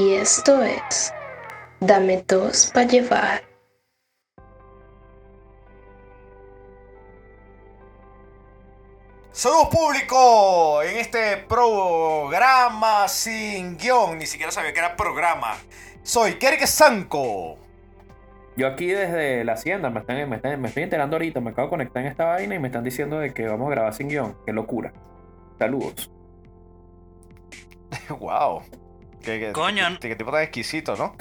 Y esto es Dame dos para llevar. Saludos público en este programa sin guion, ni siquiera sabía que era programa. Soy Kerke Sanko. Yo aquí desde la hacienda me, están, me, están- me estoy enterando ahorita, me acabo de conectar en esta vaina y me están diciendo de que vamos a grabar sin guion. Qué locura. Saludos. wow. ¿Qué, qué- Coño. qué tipo tan exquisito, ¿no?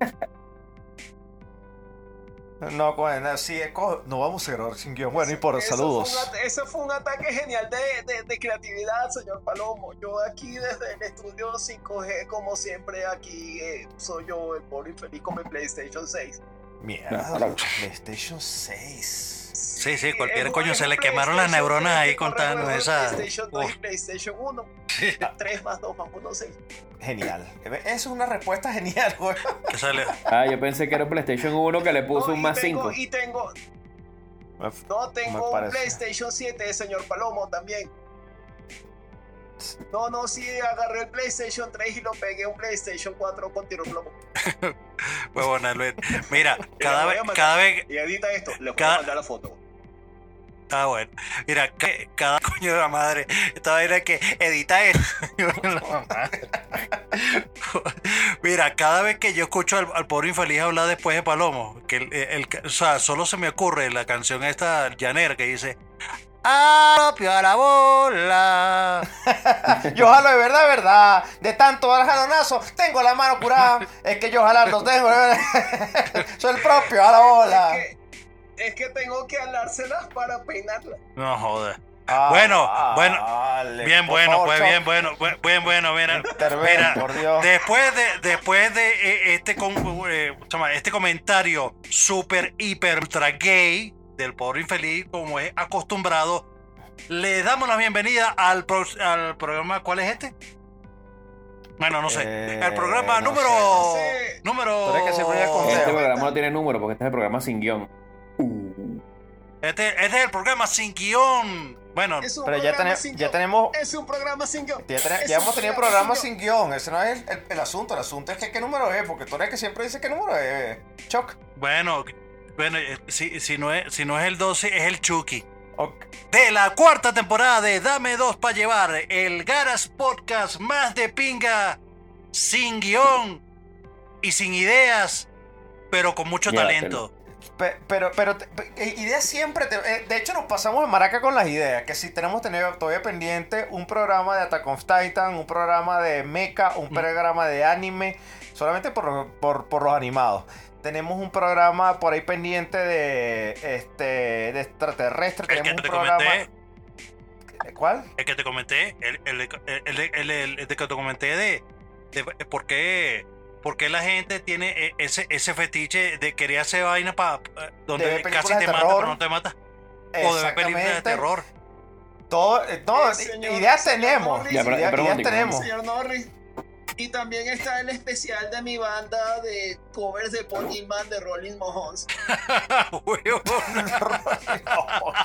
no, coño, sí, es no vamos a grabar sin guion. Bueno, y por Eso saludos. fue un Eso fue un ataque genial de, de- de creatividad, señor Palomo. Yo aquí desde el estudio 5G, como siempre, aquí eh, soy yo el pobre infeliz con mi PlayStation 6. Mierda. PlayStation 6. Sí, sí, cualquier coño se le quemaron las neuronas 3 ahí que contando esa. PlayStation 2 y. PlayStation 1. 3 más 2 más 1, 6. Genial. Es una respuesta genial, güey. sale- Ah, yo pensé que era un PlayStation 1 que le puso No, un más tengo- 5. Y tengo, no, tengo un. PlayStation 7, señor Palomo, también. No, no, sí, agarré el PlayStation 3 y lo pegué a un PlayStation 4 con tiro plomo. Huevona, Luis. Mira, cada vez, cada vez. Y edita esto, le voy Cada- a mandar la foto. Ah, bueno. Mira, ca- cada coño de la madre. Esta vaina que edita esto. Mira, cada vez que yo escucho al, al pobre infeliz hablar después de Palomo, que el, el- o sea, solo se me ocurre la canción esta llanera que dice. ¡Apio a la bola! Yo jalo de verdad, de verdad. De tanto dar jalonazo, tengo la mano curada. Es que yo jalando tengo. Soy el propio, a la bola. Es que, es que tengo que alárselas para peinarlas. No joder. Ah, Bueno, bueno. vale, Bien bueno, favor, pues bien bueno, bu- bien bueno, mira. interven, Mira, por Dios. Después de, después de eh, este, con- eh, este comentario super, hiper, ultra gay del pobre infeliz, como es acostumbrado, le damos la bienvenida al, pro- al programa. ¿Cuál es este? Bueno, no sé. Eh, el programa no número. sé, no sé. Número. Que siempre. Este programa no tiene número porque este es el programa sin guion. Uh. Este, este es el programa sin guion. Bueno, Pero ya, tenemos, sin ya guion. tenemos. Es un programa sin guion. Ya, hemos tenido programa programas sin guion. Ese no es el, el- el asunto. El asunto es que qué número es. Porque tú eres el que siempre dice qué número es. Choc. bueno, bueno, eh, si, si, no es, si no es el 12, es el Chucky. De la cuarta temporada de Dame Dos para Llevar, el Garas Podcast más de pinga, sin guion y sin ideas, pero con mucho Llévatelo. talento. Pe- Pero, pero, pe- eh, ideas siempre. te- eh, de hecho, nos pasamos en maraca con las ideas. Que si tenemos tener todavía pendiente un programa de Attack of Titan, un programa de mecha, un Mm. programa de anime, solamente por, por, por los animados. Tenemos un programa por ahí pendiente de este de extraterrestre. El que Tenemos te un programa. comenté, ¿Cuál? el que te comenté, el, el, el, el- el que te comenté de, de por, qué, por qué la gente tiene eh, ese, ese fetiche de querer hacer vaina para De donde casi te mata, pero no te mata. O de ver películas de terror. Todo, eh, no, Eh, señor- ideas tenemos. Norris. Ya, pero- ideas, ideas tenemos. Señor Norris. Y también está el especial de mi banda de covers de Pony Man de Rolling. No,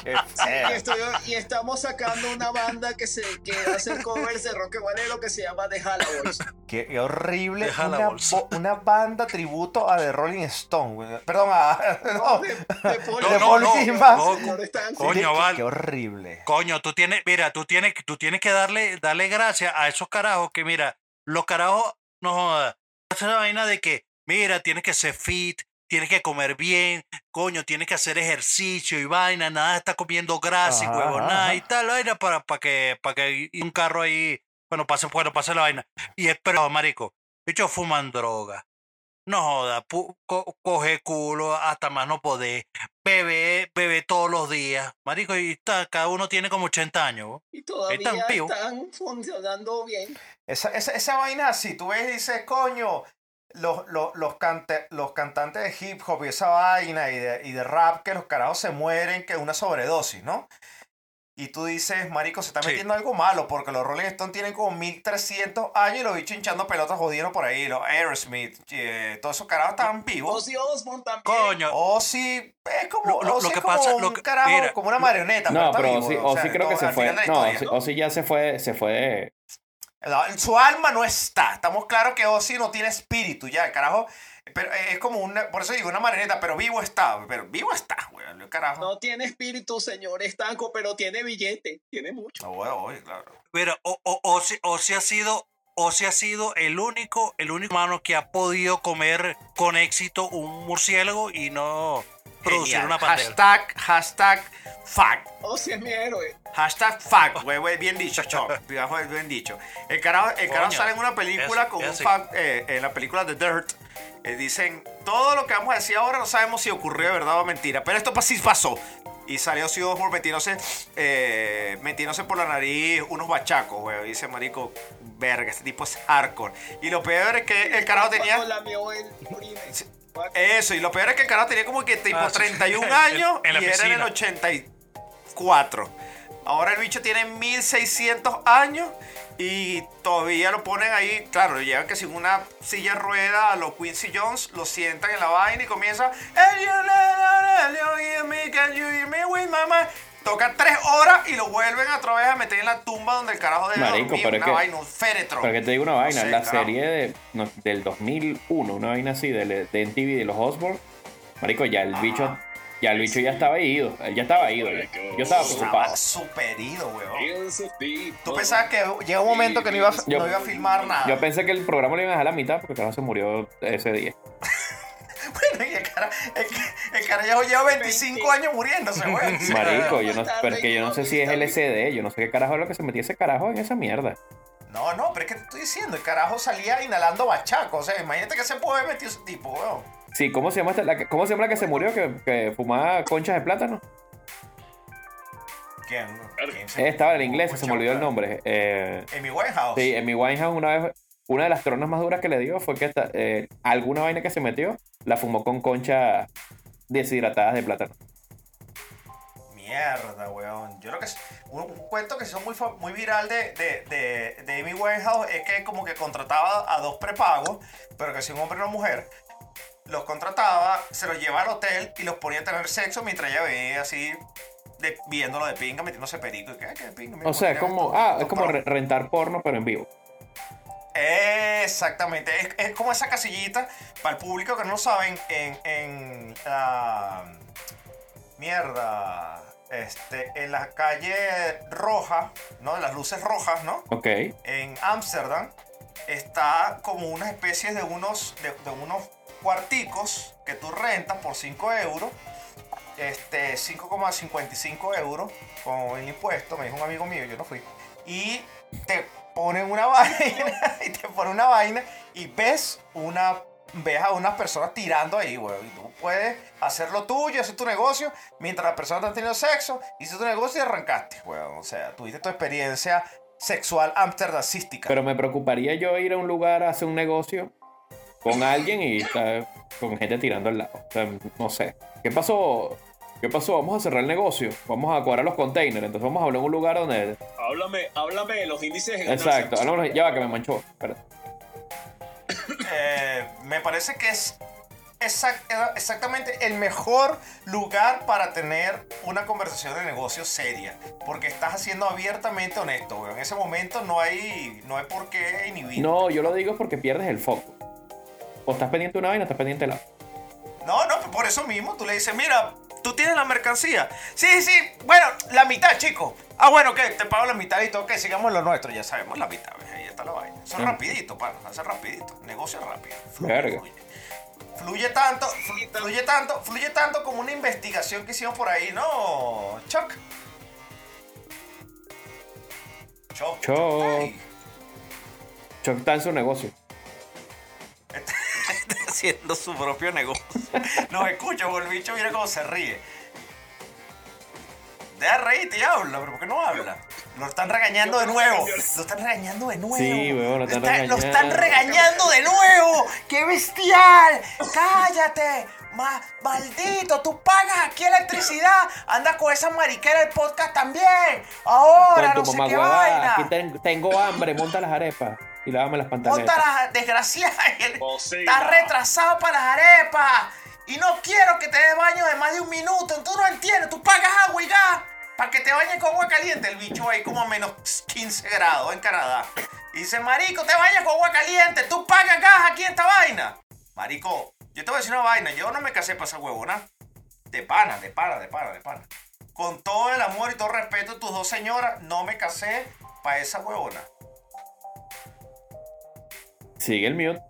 qué Y, feo. estoy- y estamos sacando una banda que se que hace covers de rock valero que se llama The Halaboys. Qué, qué horrible. Una, una banda tributo a The Rolling Stone. güey. Perdón, a. No, de, de Paul- No, de no, Paul no, Gilman. no, Señor Stan. coño, qué, vale. qué horrible. Coño, tú tienes, mira, tú tienes, tú tienes que darle, darle gracias a esos carajos que, mira, los carajos, no jodas, esa vaina de que, mira, tienes que ser fit, tienes que comer bien, coño, tienes que hacer ejercicio y vaina, nada está comiendo grasa y huevonada y tal, vaina para, para que, para que un carro ahí, bueno, pase, bueno, pase la vaina. Y espero, marico, ellos fuman droga. No joda, pu- co- coge culo hasta más no poder. Bebe, bebe todos los días. Marico, y está, cada uno tiene como 80 años. Y todavía están funcionando bien. Esa, esa, esa vaina así, tú ves y dices, coño, los, los, los, cante- los cantantes de hip hop y esa vaina y de, y de rap, que los carajos se mueren, que es una sobredosis, ¿no? Y tú dices, marico, se está Sí. metiendo algo malo, porque los Rolling Stones tienen como 1300 años y los bichos hinchando pelotas jodiendo por ahí, los Aerosmith, eh, todos esos carajos estaban vivos. Ozzy Osbourne también. Coño, Ozzy es como, Lo- es que como pasa- un lo que- carajo, mira, como una marioneta. No, está pero vivo, Ozzy, o sea, Ozzy creo que se fue. No, historia, Ozzy, ¿no? Ozzy ya se fue, se fue. La- su alma no está. Estamos claros que Ozzy no tiene espíritu ya, el carajo. Pero eh, es como una, por eso digo, una marioneta, pero vivo está, pero vivo está, weón, carajo. No tiene espíritu, señor estanco, pero tiene billete. Tiene mucho. No, weón, claro. Mira, o, o, o, si, o si ha sido, o si ha sido el único, el único humano que ha podido comer con éxito un murciélago y no producir Genial. una pantera. Hashtag, hashtag, fact. Oh, sí es mi héroe. Hashtag fact, güey, güey, bien dicho, chop, bien dicho. El carajo, el carajo sale en una película eso, con un fact, eh, en la película The Dirt. Eh, dicen, todo lo que vamos a decir ahora no sabemos si ocurrió de verdad o mentira, pero esto sí pasó. Y salió Osbourne metiéndose, eh, metiéndose por la nariz unos bachacos, güey. Dice, marico, verga, este tipo es hardcore. Y lo peor es que el carajo tenía... Eso, y lo peor es que el carajo tenía como que tipo Ah, sí. 31 años En la y era en el piscina. 84. Ahora el bicho tiene 1600 años y todavía lo ponen ahí, claro, lo llevan que sin una silla de rueda a los Quincy Jones, lo sientan en la vaina y comienza? Toca tres horas y lo vuelven otra vez a meter en la tumba donde el carajo debe Marico, dormir, pero es una que- vaina, un féretro. Pero que te digo una vaina, la carajo. serie de, no, del 2001, una vaina así, de, de MTV de los Osborne, marico, ya el bicho, ya el bicho ya estaba ido, él ya estaba ido, ya. yo estaba preocupado. Estaba super ido, weón. Tú pensabas que llega un momento que no iba, a- Yo- no iba a filmar nada. Yo pensé que el programa lo iban a dejar a la mitad porque el carajo se murió ese día. Bueno, y el cara, el, el carajo lleva 25 años muriéndose, güey. Marico, yo no, pero es que yo no sé si es LSD, yo no sé qué carajo es lo que se metía ese carajo en esa mierda. No, no, pero es que te estoy diciendo, el carajo salía inhalando bachaco. O sea, imagínate que se puede haber metido ese tipo, weón. Sí, ¿cómo se llama, esta- la, que- ¿cómo se llama la que se murió que, que fumaba conchas de plátano? ¿Quién? ¿Quién Eh, Estaba en inglés, se me olvidó el nombre. Eh, Amy Winehouse. Sí, Amy Winehouse una vez, una de las tronas más duras que le dio fue que esta- eh, alguna vaina que se metió la fumó con conchas deshidratadas de plátano. Mierda, weón. Yo creo que es un, un cuento que hizo muy, muy viral de, de, de, de Amy Winehouse es que como que contrataba a dos prepagos, pero que si un hombre y una mujer, los contrataba, se los llevaba al hotel y los ponía a tener sexo mientras ella veía así, de, viéndolo de pinga, metiéndose perico. Y que, "Ay, qué pinga, mira O sea, es como, ah, esto, es como rentar porno, pero en vivo. Exactamente, es, es como esa casillita para el público que no lo saben en, en la mierda, este, en la calle roja, ¿no? De las luces rojas, ¿no? Ok. En Ámsterdam está como una especie de unos, de, de unos cuarticos que tú rentas por 5 euros. Este, 5,55 euros con el impuesto, me dijo un amigo mío, yo no fui. Y te ponen una vaina, y te ponen una vaina y ves una ves a unas personas tirando ahí, weón. Y tú puedes hacer lo tuyo, hacer tu negocio, mientras las personas están teniendo sexo, hiciste tu negocio y arrancaste, weón. O sea, tuviste tu experiencia sexual amsterdamística. Pero me preocuparía yo ir a un lugar a hacer un negocio con alguien y estar con gente tirando al lado. O sea, no sé. ¿Qué pasó? ¿Qué pasó? Vamos a cerrar el negocio. Vamos a cuadrar los containers. Entonces vamos a hablar en un lugar donde. Háblame, háblame de los índices. Exacto. Ya va que me manchó. Espérate. Eh, me parece que es exact- exactamente el mejor lugar para tener una conversación de negocio seria. Porque estás haciendo abiertamente honesto, weón. En ese momento no hay, no hay por qué inhibir. No, yo lo digo porque pierdes el foco. O estás pendiente de una vaina estás pendiente de la. No, no, por eso mismo tú le dices, mira, tú tienes la mercancía. Sí, sí, bueno, la mitad, chico. Ah, bueno, ¿qué? Te pago la mitad y todo, que sigamos lo nuestro. Ya sabemos la mitad, ¿ves? ahí está la vaina. Eso es Mm. rapidito, para, hace rapidito. Negocio rápido. Fluye, Verga. fluye. Fluye tanto, flu- fluye tanto, fluye tanto como una investigación que hicimos por ahí, ¿no, Chuck? Chuck. Chuck. Chuck está en su negocio. Haciendo su propio negocio. Nos escucha, porque el bicho mira cómo se ríe. Deja reírte y habla, pero ¿por qué no habla? Lo están regañando de nuevo. Lo están regañando de nuevo. Sí, weón, lo están Está- Lo están regañando. regañando de nuevo. ¡Qué bestial! ¡Cállate! Ma- ¡Maldito! ¡Tú pagas aquí electricidad! ¡Anda con esa mariquera del podcast también! ¡Ahora! No sé qué huevada, vaina. Aquí ten- tengo hambre, monta las arepas y lávame las pantaletas. Ponta las desgraciadas. Cocina. Estás retrasado para las arepas. Y no quiero que te dé baño de más de un minuto. Tú no entiendes. Tú pagas agua y gas. Para que te bañes con agua caliente. El bicho ahí como a menos 15 grados en Canadá. Y dice, marico, te vayas con agua caliente, tú pagas gas aquí en esta vaina. Marico, yo te voy a decir una vaina, yo no me casé para esa huevona. De pana, de pana, de pana, de pana. Con todo el amor y todo el respeto de tus dos señoras, no me casé para esa huevona. Sigue el mute.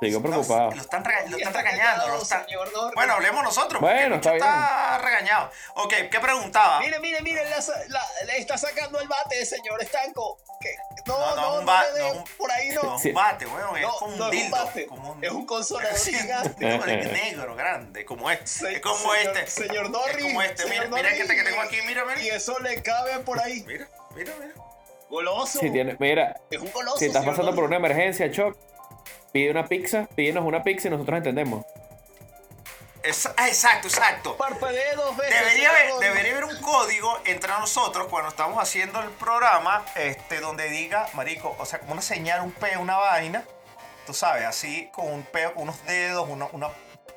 Sigo No, preocupado. lo están, rega- lo Y están está regañando. lo están-. Bueno, hablemos nosotros. Bueno, está bien. está regañado. Ok, ¿qué preguntaba? Mire, mire, mire, la, la- le está sacando el bate, señor Estanco. Que- No, No, no, no, no, un ba- le dé no, un- por ahí no. No, Sí. un bate, weón. Es No, como un no es un dildo. bate, como un- es un consolador Sí, gigante. dildo negro, grande, como este. Se- es como señor- este. Señor Norris. Es como este. Mira, mira este que tengo aquí, mira, Y mira. eso le cabe por ahí. Mira, mira, mira. Goloso. Si tiene, mira, Es un goloso. si estás pasando por una emergencia, Choc, pide una pizza, pídenos una pizza y nosotros entendemos. Ah, exacto, exacto. Parpadee dos veces. Debería haber, Norris. debería haber un código entre nosotros cuando estamos haciendo el programa, este, donde diga, marico, o sea, como una señal, un peo, una vaina, tú sabes, así con un peo, unos dedos, uno, una,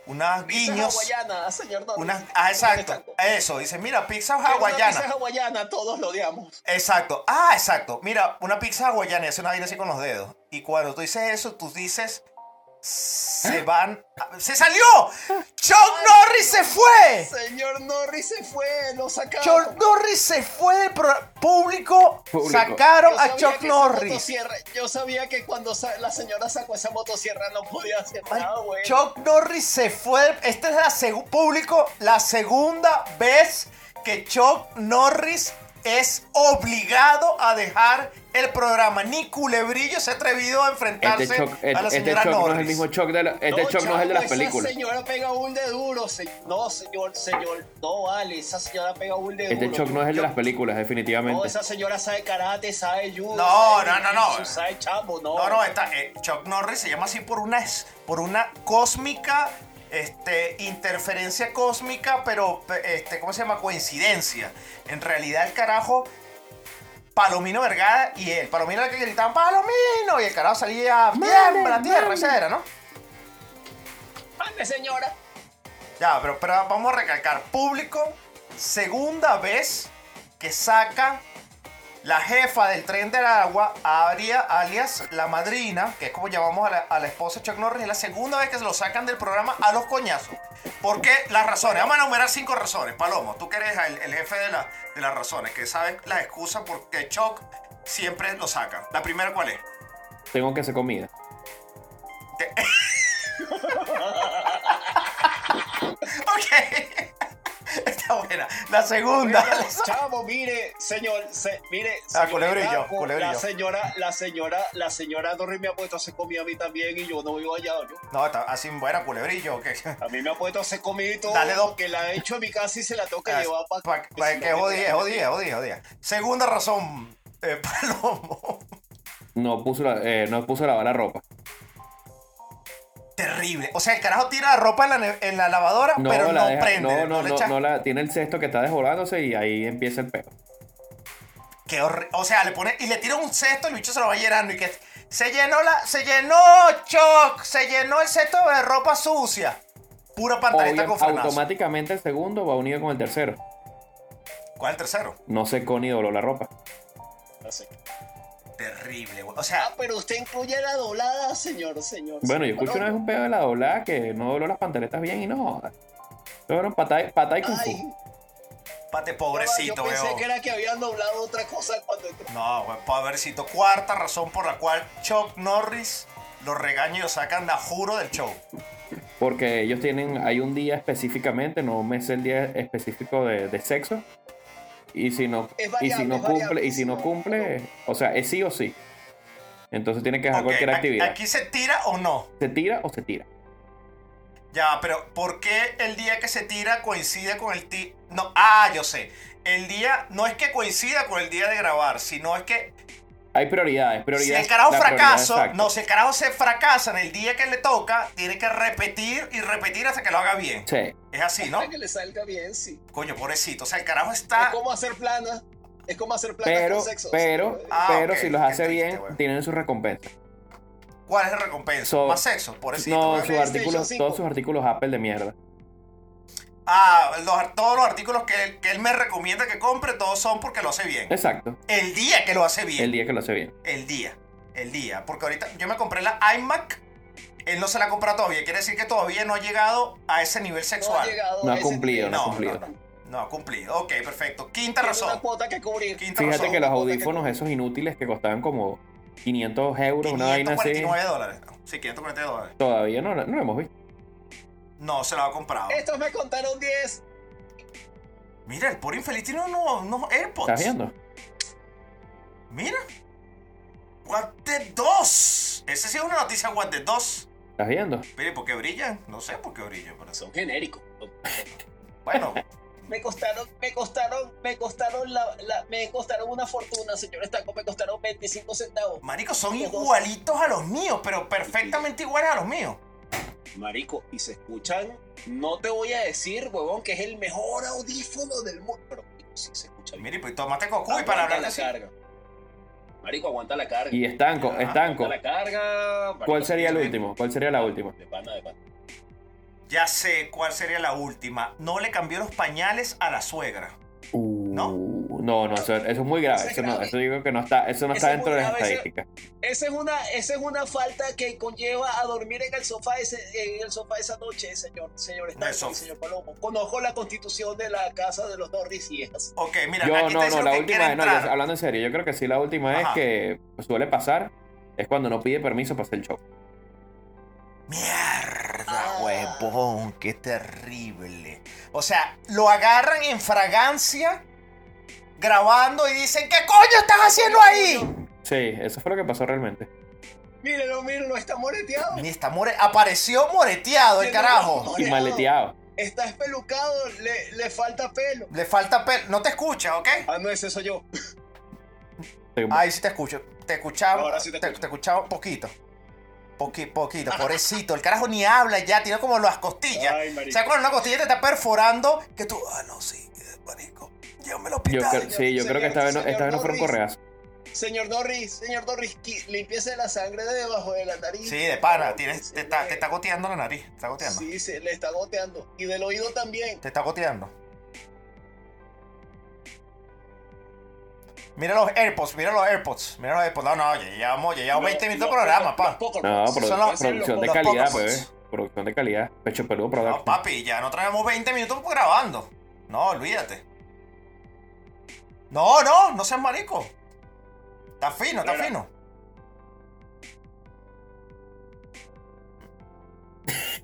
unas guiños, hawaiana, señor unas, ah, exacto, eso, dice, mira, pizza una hawaiana. Pizza hawaiana, todos lo odiamos. Exacto. Ah, exacto. Mira, una pizza hawaiana hace una vaina así con los dedos. Y cuando tú dices eso, tú dices. Se van. ¡Se salió! ¡Chuck Norris se fue! Señor Norris se fue, lo sacaron. Chuck Norris se fue del pro- público. Público. Sacaron Yo a Chuck Norris. yo sabía que cuando sa- la señora sacó esa motosierra no podía hacer nada, güey. Chuck Norris se fue. Esta es la público, la segunda vez que Chuck Norris es obligado a dejar el programa. Ni Culebrillo se ha atrevido a enfrentarse Este Choc, a este, la este señora Choc no es Norris. el mismo Choc de la, este Choc no es el de las películas. Esa señora pega un de duro. se- no, señor, señor. No vale, esa señora pega un de Este duro. Choc no es el de las películas, No, definitivamente. esa señora sabe karate, sabe judo. No, sabe no, no, no. Sabe chamo, no. No, no, está, eh, Chuck Norris se llama así por una, por una cósmica este, interferencia cósmica, pero, pe- este, ¿cómo se llama? Coincidencia. En realidad, el carajo, Palomino Vergara y él. Palomino era el que gritaban, ¡Palomino! Y el carajo salía, ¡Tiembla, tierra! Esa era, ¿no? Mande, señora. Ya, pero, pero vamos a recalcar. Público, segunda vez que saca la jefa del tren del agua, Aria, alias la madrina, que es como llamamos a la, a la esposa de Chuck Norris, es la segunda vez que se lo sacan del programa a los coñazos. ¿Por qué? Las razones. Vamos a enumerar cinco razones. Palomo, tú que eres el, el jefe de, la- de las razones, que sabes las excusas por qué Chuck siempre lo sacan. La primera, ¿cuál es? Tengo que hacer comida. Ok. Está buena. La segunda. Oiga, Chavo, mire, señor, se- mire, Ah, señor culebrillo. La señora, la señora, la señora Dorri me ha puesto a hacer comida a mí también y yo no vivo allá, yo. No, está así buena, culebrillo. ok. A mí me ha puesto a hacer comida y todo Dale dos. porque la he hecho en mi casa y se la tengo que Ah, llevar para pa- pa- que jodía, jodía, jodía, jodía. Segunda razón, eh, Palomo. No puso la, eh, no puso a lavar la ropa. Terrible. O sea, el carajo tira la ropa en la, en la lavadora, No pero la no deja- prende. no, no, no, echa- no la, tiene el cesto que está desbolándose y ahí empieza el peo. Qué horri- O sea, le pone y le tira un cesto y el bicho se lo va llenando y que se llenó la, se llenó Choc, se llenó el cesto de ropa sucia. Pura pantaleta con frenazo. automáticamente el segundo va unido con el tercero. ¿Cuál es el tercero? No secó ni dobló la ropa. Así. Terrible, güey. O sea, Ah, pero usted incluye la doblada, señor, señor. Bueno, yo escuché una vez un pedo de la doblada que no dobló las pantaletas bien y no jodas. Fueron patay, patay kung fu. pate yo pobrecito, pensé weón. que era que habían doblado otra cosa cuando entró. No, güey, pobrecito. Cuarta razón por la cual Chuck Norris lo regaña y lo sacan a juro del show. Porque ellos tienen, hay un día específicamente, no me sé el día específico de, de sexo. Y si no, y si no cumple, y si no cumple, o sea, es sí o sí. Entonces tiene que dejar cualquier actividad. Aquí se tira o no. ¿Se tira o se tira? Ya, pero ¿por qué el día que se tira coincide con el ti? No, ah, yo sé. El día no es que coincida con el día de grabar, sino es que Hay prioridades, si prioridades. el carajo la fracaso, no, si el carajo se fracasa en el día que le toca, tiene que repetir y repetir hasta que lo haga bien. Sí. Es así, ¿no? Para que le salga bien, sí. Coño, pobrecito. O sea, el carajo Es está. como hacer plana. Es como hacer plana Pero, con sexo. pero. Ah, pero si los hace triste, bien, tienen su recompensa. ¿Cuál es el recompensa? So- Más sexo, pobrecito. No, sus artículos, 5. todos sus artículos Apple de mierda. Ah, los- todos los artículos que él, que él me recomienda que compre, todos son porque lo hace bien. Exacto. El día que lo hace bien. El día que lo hace bien. El día. el día. Porque ahorita yo me compré la iMac, él no se la ha comprado todavía. Quiere decir que todavía no ha llegado a ese nivel No ha sexual. llegado No a ha cumplido, no ha cumplido. no, no. No ha cumplido. Ok, perfecto. Quinta Tiene una razón. cuota que cubrir. Quinta Fíjate razón. que los audífonos esos inútiles que costaban como 500 euros, una vaina así, 549 dólares. Sí, 549 dólares. todavía no, no lo hemos visto. No, se lo ha comprado. Estos me contaron 10. Mira, el pobre infeliz tiene unos, unos AirPods. ¿Estás viendo? Mira. What the 2. Esa sí es una noticia What the 2. ¿Estás viendo? Mire, ¿por qué brillan? No sé por qué brillan. Pero Son genéricos. bueno, Me costaron, me costaron, me costaron la, la- me costaron una fortuna, señor Estanco, me costaron 25 centavos. marico, son igualitos a los míos, pero perfectamente iguales a los míos. Marico, y se escuchan, no te voy a decir, huevón, que es el mejor audífono del mundo, pero sí se escucha bien. Mire, pues tómate cocuy para hablar la así. carga. Marico, aguanta la carga. Y estanco, Ajá, estanco. Aguanta la carga. Marico, ¿Cuál sería el último? ¿Cuál sería la última? De pana, de pana. Ya sé cuál sería la última. No le cambió los pañales a la suegra. Uh, ¿No? no, no, eso, eso es muy grave. Es Eso, no, eso digo que no está, eso no está es dentro de las estadísticas. Esa es una, esa es una falta que conlleva a dormir en el sofá ese, en el sofá esa noche, señor, señor Estanco Eso. y señor Palomo. Conozco la constitución de la casa de los Norris y es. Ok, mira, Yo aquí no, te no, la que última es, no, hablando en serio, yo creo que sí, la última es Ajá. que suele pasar, es cuando no pide permiso para hacer el show. Mierda, Huevón, qué terrible. O sea, lo agarran en fragancia grabando y dicen, ¿qué coño estás haciendo ahí? Sí, eso fue lo que pasó realmente. Mírenlo, mírenlo, está moreteado. Ni está more apareció moreteado el carajo. Y maleteado. Está espelucado, le, le falta pelo. Le falta pelo. No te escucha, ¿ok? Ah, no, ese soy yo. Ahí sí te escucho. Te escuchaba. Ahora sí te te, escucho. te escuchaba poquito. Poqui, poquito, pobrecito. El carajo ni habla ya, tiene como las costillas. Ay, O sea, cuando una costilla te está perforando, que tú, ah, no, sí, marico, llévame al Yo hospital. creo- sí, yo creo que esta vez no, esta vez no fueron correas. Señor Norris, señor Norris, limpiese la sangre de debajo de la nariz. Sí, de pana, tienes, te, está, te está goteando la nariz, te está goteando. Sí, se le está goteando. Y del oído también. Te está goteando. Mira los AirPods, mira los AirPods, mira los AirPods. No, no, ya llevamos, ya llevamos 20 minutos de programa, pa. No, Son los- producción de los calidad, pues. Producción de calidad. Pecho peludo No, production. papi, ya no traemos 20 minutos grabando. No, olvídate. No, no, no seas marico. Está fino, está fino.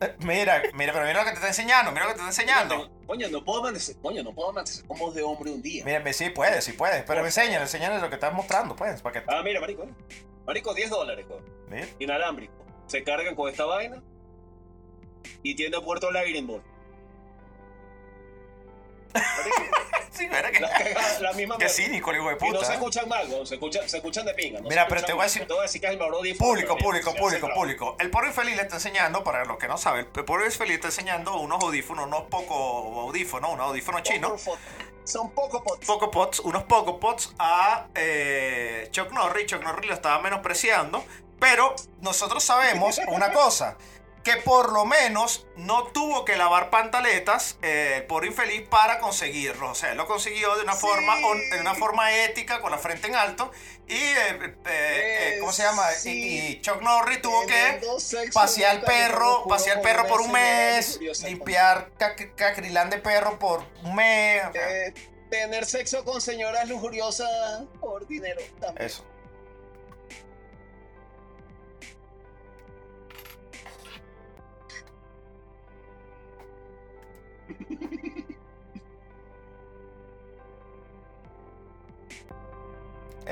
Mira, mira, pero mira lo que te está enseñando, mira lo que te está enseñando. Coño, no puedo amanecer, coño, no puedo amanecer de hombre un día. Mira, sí puedes, sí puedes, pero enséñale, enséñale lo que estás mostrando, pues, para que... Ah, mira, marico. eh. Marico, 10 dólares. Mira. Inalámbrico. Se cargan con esta vaina. Y tiene puerto Lagrimball. Sí, mira que, la, cagada, la misma mierda. cínico, el hijo de Y no puta. se ¿eh? escuchan mal. Se escuchan, se escuchan de pinga. no Mira, pero te voy a decir- Te voy a decir que es el Público, público, público, público. El pobre infeliz le está enseñando, para los que no saben, el pobre infeliz está enseñando unos audífonos, unos pocos audífonos, unos audífonos chinos. Poco. Son poco pots. Poco Pots, unos Poco Pots a eh, Chuck Norris. Chuck Norris lo estaba menospreciando. Pero nosotros sabemos una cosa: que por lo menos no tuvo que lavar pantaletas eh, pobre infeliz para conseguirlo. O sea, él lo consiguió de una, Sí. forma, de una forma ética, con la frente en alto. Y, eh, eh, eh, ¿cómo se llama? Sí. Y, y Chuck Norris tuvo que pasear me perro, pasear perro por un mes, limpiar cac- cacrilán de perro por un mes. o sea, tener sexo con señoras lujuriosas por dinero también. Eso.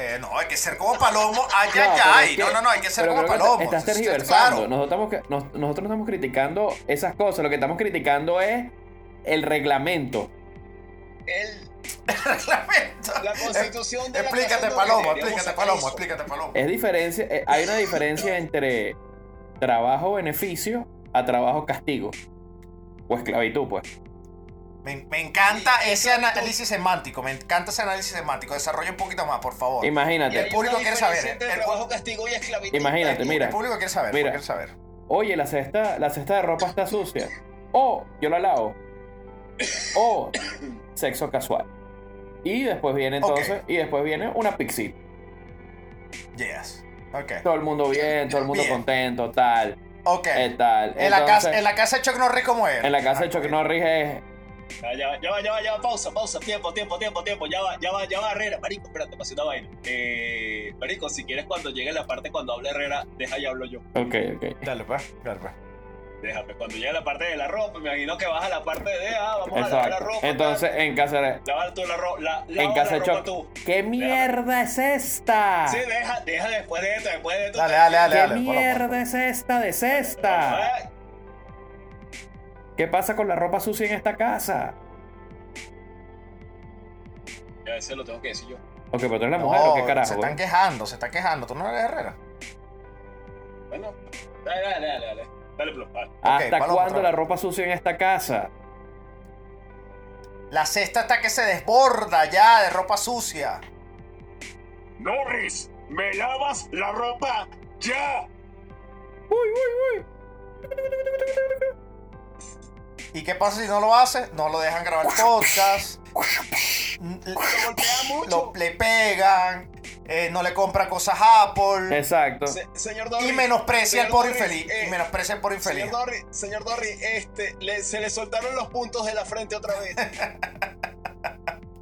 Eh, no, hay que ser como palomo. Ay, No, ay, pero ay. No, no, no, hay que ser como palomo. Estás tergiversando. claro. Nosotros, estamos, nos- nosotros no estamos criticando esas cosas. Lo que estamos criticando es el reglamento. El- Reglamento. la constitución de la Explícate, no palomo, explícate, palomo, explícate, palomo. Es diferencia, eh, hay una diferencia entre trabajo-beneficio a trabajo-castigo. O esclavitud, pues. Me, me encanta ese análisis semántico, me encanta ese análisis semántico. Desarrolla un poquito más, por favor. Y Imagínate. hay público quiere saber, ¿eh? El- trabajo, castigo y esclavitud. Imagínate, el, mira. el público quiere saber, Mira. quiere saber. Oye, la cesta, la cesta de ropa está sucia. O yo la lavo. O sexo casual. Y después viene entonces, y después viene una pixie. Yes. Ok. Todo el mundo bien, todo el mundo Bien. contento, tal, Ok. eh, tal. en, la casa, en la casa de Chuck Norris, ¿cómo es? en la casa de Chuck Norris es... Ya, ya, ya va, ya va, ya va, pausa, pausa, tiempo, tiempo, tiempo, tiempo, ya va, ya va, ya va Herrera, marico, espérate, pasé una vaina. Eh, marico, si quieres cuando llegue la parte cuando hable Herrera, deja y hablo yo. Ok, ok. Dale, pues. Dale, pues. Déjame, cuando llegue la parte de la ropa, me imagino que vas a la parte de, ah, vamos a lavar la ropa. Entonces, en casa de... tal. lava tú la ropa, la, En lava casa la de ropa tú. ¿Qué mierda es esta? Sí, deja, deja después de esto, después de esto. Dale, dale, dale. ¿Qué dale. mierda es esta de cesta? ¿Qué pasa con la ropa sucia en esta casa? Ya ese lo tengo que decir yo. Ok, pero tú eres la mujer o qué carajo. se están güey? quejando, se están quejando. ¿Tú no eres Herrera? Bueno, dale, dale, dale, dale. Dale, plus, vale. ¿Hasta cuándo la ropa sucia en esta casa? La cesta está que se desborda ya de ropa sucia. Norris, ¿me lavas la ropa ya? ¿Y qué pasa si no lo hace? No lo dejan grabar el podcast. Lo golpea mucho. lo, le pegan. eh, no le compran cosas a Apple. Exacto. Se- señor Norris. Y menosprecia pobre Norris, infeliz. eh, Y menosprecia al pobre infeliz. Señor Dorry, este, le- se le soltaron los puntos de la frente otra vez.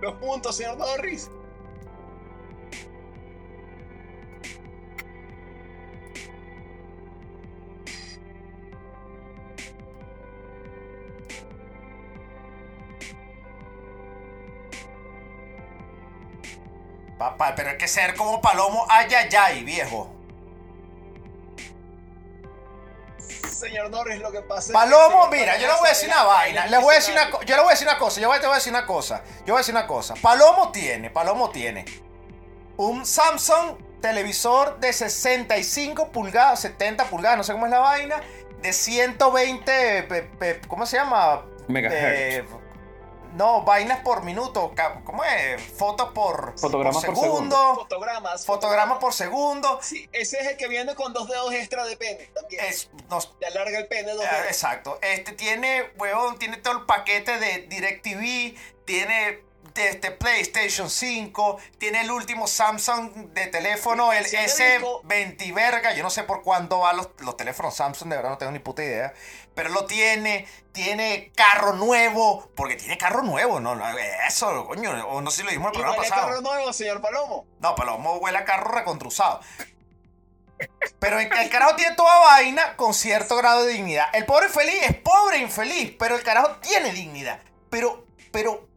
los puntos, señor Norris. Papá, pero hay que ser como Palomo. Ay, ay, ay, viejo. Señor Norris, lo que pasa es que Palomo, se le mira, yo le voy a decir una vaina. Le voy a decir una, yo le voy a decir una cosa. Yo voy- te voy a decir una cosa. Yo voy a decir una cosa. Palomo tiene, Palomo tiene un Samsung televisor de 65 pulgadas, 70 pulgadas, no sé cómo es la vaina, de 120, pe- pe- ¿cómo se llama? Megahertz. Eh, no, vainas por minuto. ¿Cómo es? Fotos por, Fotogramas por segundo. Fotogramas. Fotogramas por segundo. Sí, ese es el que viene con dos dedos extra de pene también. Es, nos- Le alarga el pene dos Eh, dedos. Exacto. Este tiene, huevón, tiene todo el paquete de DirecTV, tiene este PlayStation 5, tiene el último Samsung de teléfono, el Sí, rico. S20 verga. Yo no sé por cuándo van los, los teléfonos Samsung, de verdad no tengo ni puta idea. Pero lo tiene, tiene carro nuevo, porque tiene carro nuevo, no, no eso, coño, o no sé si lo dijimos el programa pasado. carro nuevo, señor Palomo. No, Palomo huele a carro recontruzado. Pero el, el carajo tiene toda vaina con cierto grado de dignidad. El pobre infeliz es pobre e infeliz, pero el carajo tiene dignidad. Pero, pero,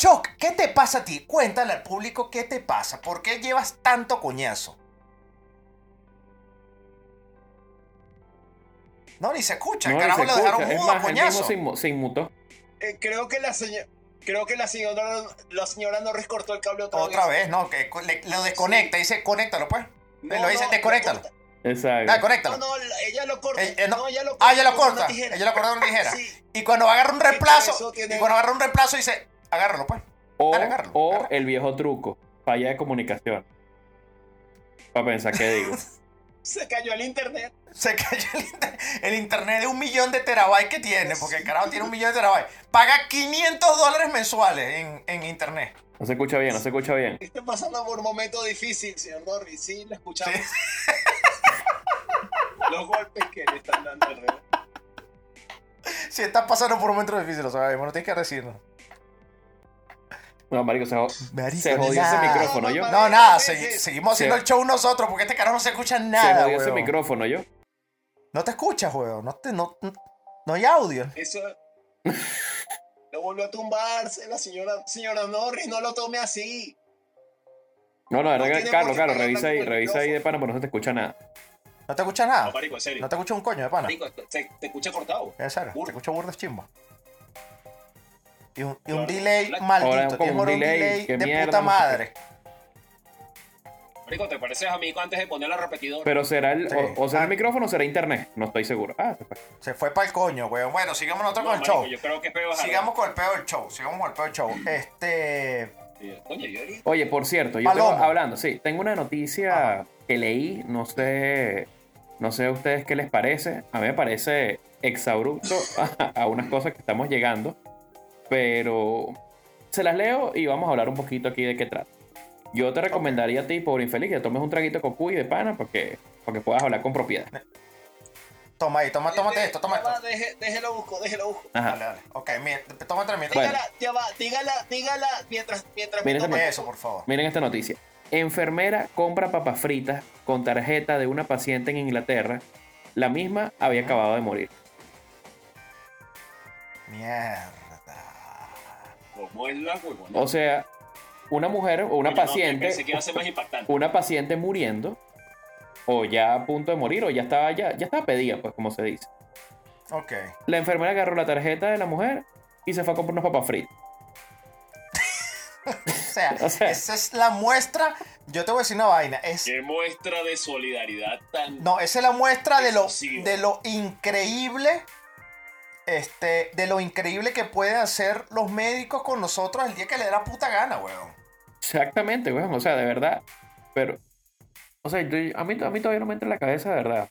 Choc, ¿qué te pasa a ti? Cuéntale al público qué te pasa. ¿Por qué llevas tanto coñazo? No, ni se escucha. No, carajo se lo dejaron escucha. Es mudo a más, él mismo coñazo. se, inmu- se inmutó. Eh, creo que la señora. Creo que la señora, la señora Norris cortó el cable otra, Otra vez, no, que le- lo desconecta. Dice, conéctalo, pues. No, lo dice, no, desconéctalo. corta. Exacto. Ah, conéctalo. No, no, la- ella lo corta. Eh, eh, no. no. ella lo Ah, ella lo con una corta. Ella lo corta con una tijera. Sí. Y cuando agarra un Sí, reemplazo, y cuando agarra un reemplazo dice, agárralo pues. O, Dale, agárralo, o agárralo. el viejo truco, falla de comunicación. Para pensar qué digo. Se cayó el internet. Se cayó el, inter- el internet de un millón de terabytes que tiene, porque el carajo tiene un millón de terabytes. Paga 500 dólares mensuales en, en internet. No se escucha bien, no se escucha bien. Está pasando por un momento difícil, señor Norris. Sí, lo escuchamos. Sí. Los golpes que le están dando alrededor. Si estás pasando por un momento difícil, lo sabemos, no tienes que decirlo. No, marico, se, Marico, se jodió ese micrófono, yo. No, nada, seguimos haciendo el show nosotros, porque este carajo no se escucha Se nada, jodió ese micrófono, yo. No te escuchas, weón. No, te, no, no hay audio. Eso. Lo volvió a tumbarse la señora, señora Norris. No lo tome así. No, no, la No verdad que, Carlos, Carlos, revisa ahí, revisa ahí de pana, pero no se te escucha nada. No te escuchas nada. No, marico, en serio. No te escucha un coño de pana. Marico, te, te escucha cortado. En serio, te Burro. escucho burdo chimbo. Y un, delay maldito. Tienes un delay, de mierda, puta madre. Marico, ¿te pareces a mí antes de poner la repetidora? Pero será el, Sí. o, o será Ah. el micrófono o será internet, no estoy seguro. Ah, se fue. Se fue para el coño, weón. Bueno, sigamos nosotros No, con el show. Yo creo que es peor Sigamos con el peor del show. Sigamos con el peor del show. Este. Oye, por cierto, yo tengo, hablando, sí, tengo una noticia que leí, no sé, no sé a ustedes qué les parece. A mí me parece exabrupto a, a unas cosas que estamos llegando, pero se las leo y vamos a hablar un poquito aquí de qué trata. Yo te recomendaría a ti, pobre infeliz, que tomes un traguito de cocuy de pana porque, porque puedas hablar con propiedad. Toma ahí, toma, tómate esto, toma esto. deje- déjelo busco, déjelo busco. Ajá. Dale, dale. Ok, mira, tómate mientras. Bueno. Dígala, ya va, dígala, dígala mientras, mientras Mira me toma- Eso, por favor. Miren esta noticia. Enfermera compra papas fritas con tarjeta de una paciente en Inglaterra. La misma había acabado de morir. Mierda. ¿Cómo es la huevona? O sea, una mujer o una no, paciente, Pensé que iba a ser más impactante. una paciente muriendo, o ya a punto de morir, o ya estaba ya, ya estaba pedida, pues como se dice. Ok. La enfermera agarró la tarjeta de la mujer y se fue a comprar unas papas fritas. O sea, O sea. esa es la muestra. Yo te voy a decir una vaina. Es, Qué muestra de solidaridad tan. no, esa es la muestra de lo, de lo increíble. Este, de lo increíble que pueden hacer los médicos con nosotros el día que le dé la puta gana, weón. Exactamente, weón. O sea, de verdad. Pero, o sea, yo- a, mí, a mí todavía no me entra en la cabeza, de verdad.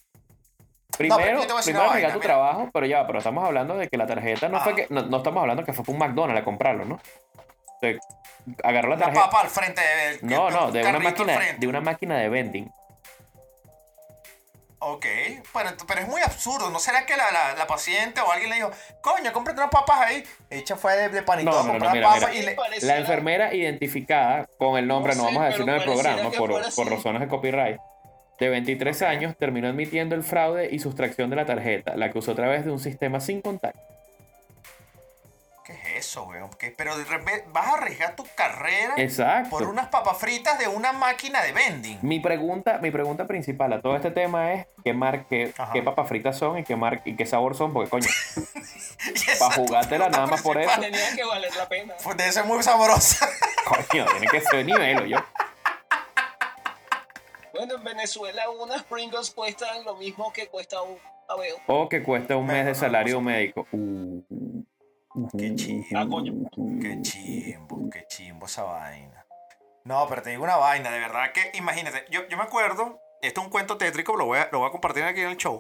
Primero, decir primero una vaina, tu mira. trabajo, pero ya, pero estamos hablando de que la tarjeta no fue Ah. que. No, no estamos hablando que fue por un McDonald's a comprarlo, ¿no? O sea, agarró la Una tarjeta. papa al frente de. No, no, de una máquina, de una máquina de vending. Ok, pero, pero es muy absurdo. ¿No será que la, la, la paciente o alguien le dijo, coño, cómprate unas papas ahí? Ella fue de, de panito No, a no, no, mira, papas mira. y le. La enfermera identificada con el nombre, no, No sé, vamos a decirlo en el programa por, por razones de copyright, de 23 años, terminó admitiendo el fraude y sustracción de la tarjeta, la que usó a través de un sistema sin contacto. ¿Qué es eso, weón? ¿Qué? Pero de repente vas a arriesgar tu carrera Exacto. por unas papas fritas de una máquina de vending. Mi pregunta, mi pregunta principal a todo este tema es qué mar, qué, qué papas fritas son y qué mar, y qué sabor son, porque coño, para jugártela nada más por eso. Tenía que valer la pena. Pues debe ser muy sabrosa. coño, tiene que ser nivel, yo. Bueno, en Venezuela unas Pringles cuestan lo mismo que cuesta un aveo. O que cuesta un mes de salario médico. Uh, Qué chimbo. Ah, coño. Qué chimbo, qué chimbo esa vaina. No, pero te digo una vaina, de verdad que imagínate, yo, yo me acuerdo, esto es un cuento tétrico, lo voy a, lo voy a compartir aquí en el show.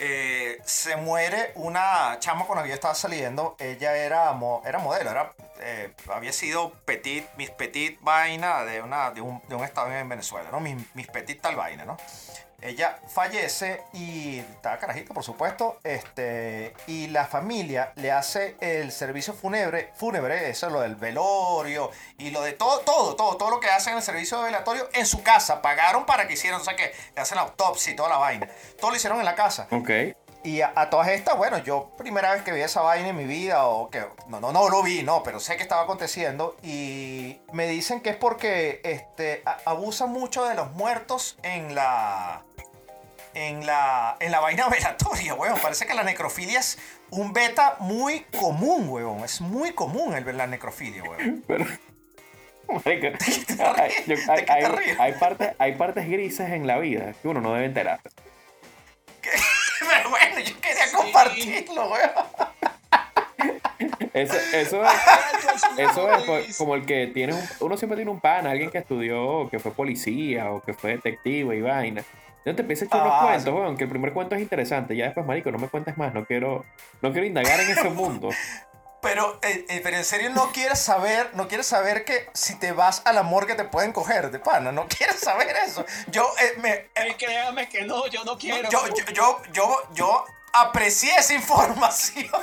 Eh, se muere una chama con la que yo estaba saliendo, ella era, mo- era modelo, era, eh, había sido petit, Miss Petit vaina de, una, de, un, de un estado en Venezuela, ¿no? Miss, Miss Petit tal vaina, ¿no? Ella fallece y estaba carajita, por supuesto, este, y la familia le hace el servicio fúnebre, fúnebre, eso es lo del velorio y lo de todo, todo, todo, todo lo que hacen en el servicio velatorio en su casa. Pagaron para que hicieran, o sea que le hacen la autopsia y toda la vaina. Todo lo hicieron en la casa. Ok. Y a, a todas estas, bueno, yo primera vez que vi esa vaina en mi vida, o que no, no, no lo vi, no, pero sé que estaba aconteciendo. Y me dicen que es porque este, a- abusan mucho de los muertos en la. En la, en la vaina velatoria, weón. Parece que la necrofilia es un beta muy común, weón. Es muy común el, la necrofilia, weón. Pero. Marico, hay, hay- qué partes, hay partes grises en la vida que uno no debe enterar. Pero bueno, yo quería compartirlo, weón. Eso, eso es, eso es pues, como el que tiene un- uno siempre tiene un pan, alguien que estudió, que fue policía o que fue detective y vaina. No te empieces a echar unos Ah, cuentos, sí. weón, que el primer cuento es interesante. Ya después, marico, no me cuentes más, no quiero, no quiero indagar en ese mundo. Pero, eh, eh, pero en serio no quieres saber, no quieres saber que si te vas al amor que te pueden coger de pana, no quieres saber eso. Yo eh, me, créame que no, yo no quiero. yo, yo, yo, yo, yo aprecié esa información.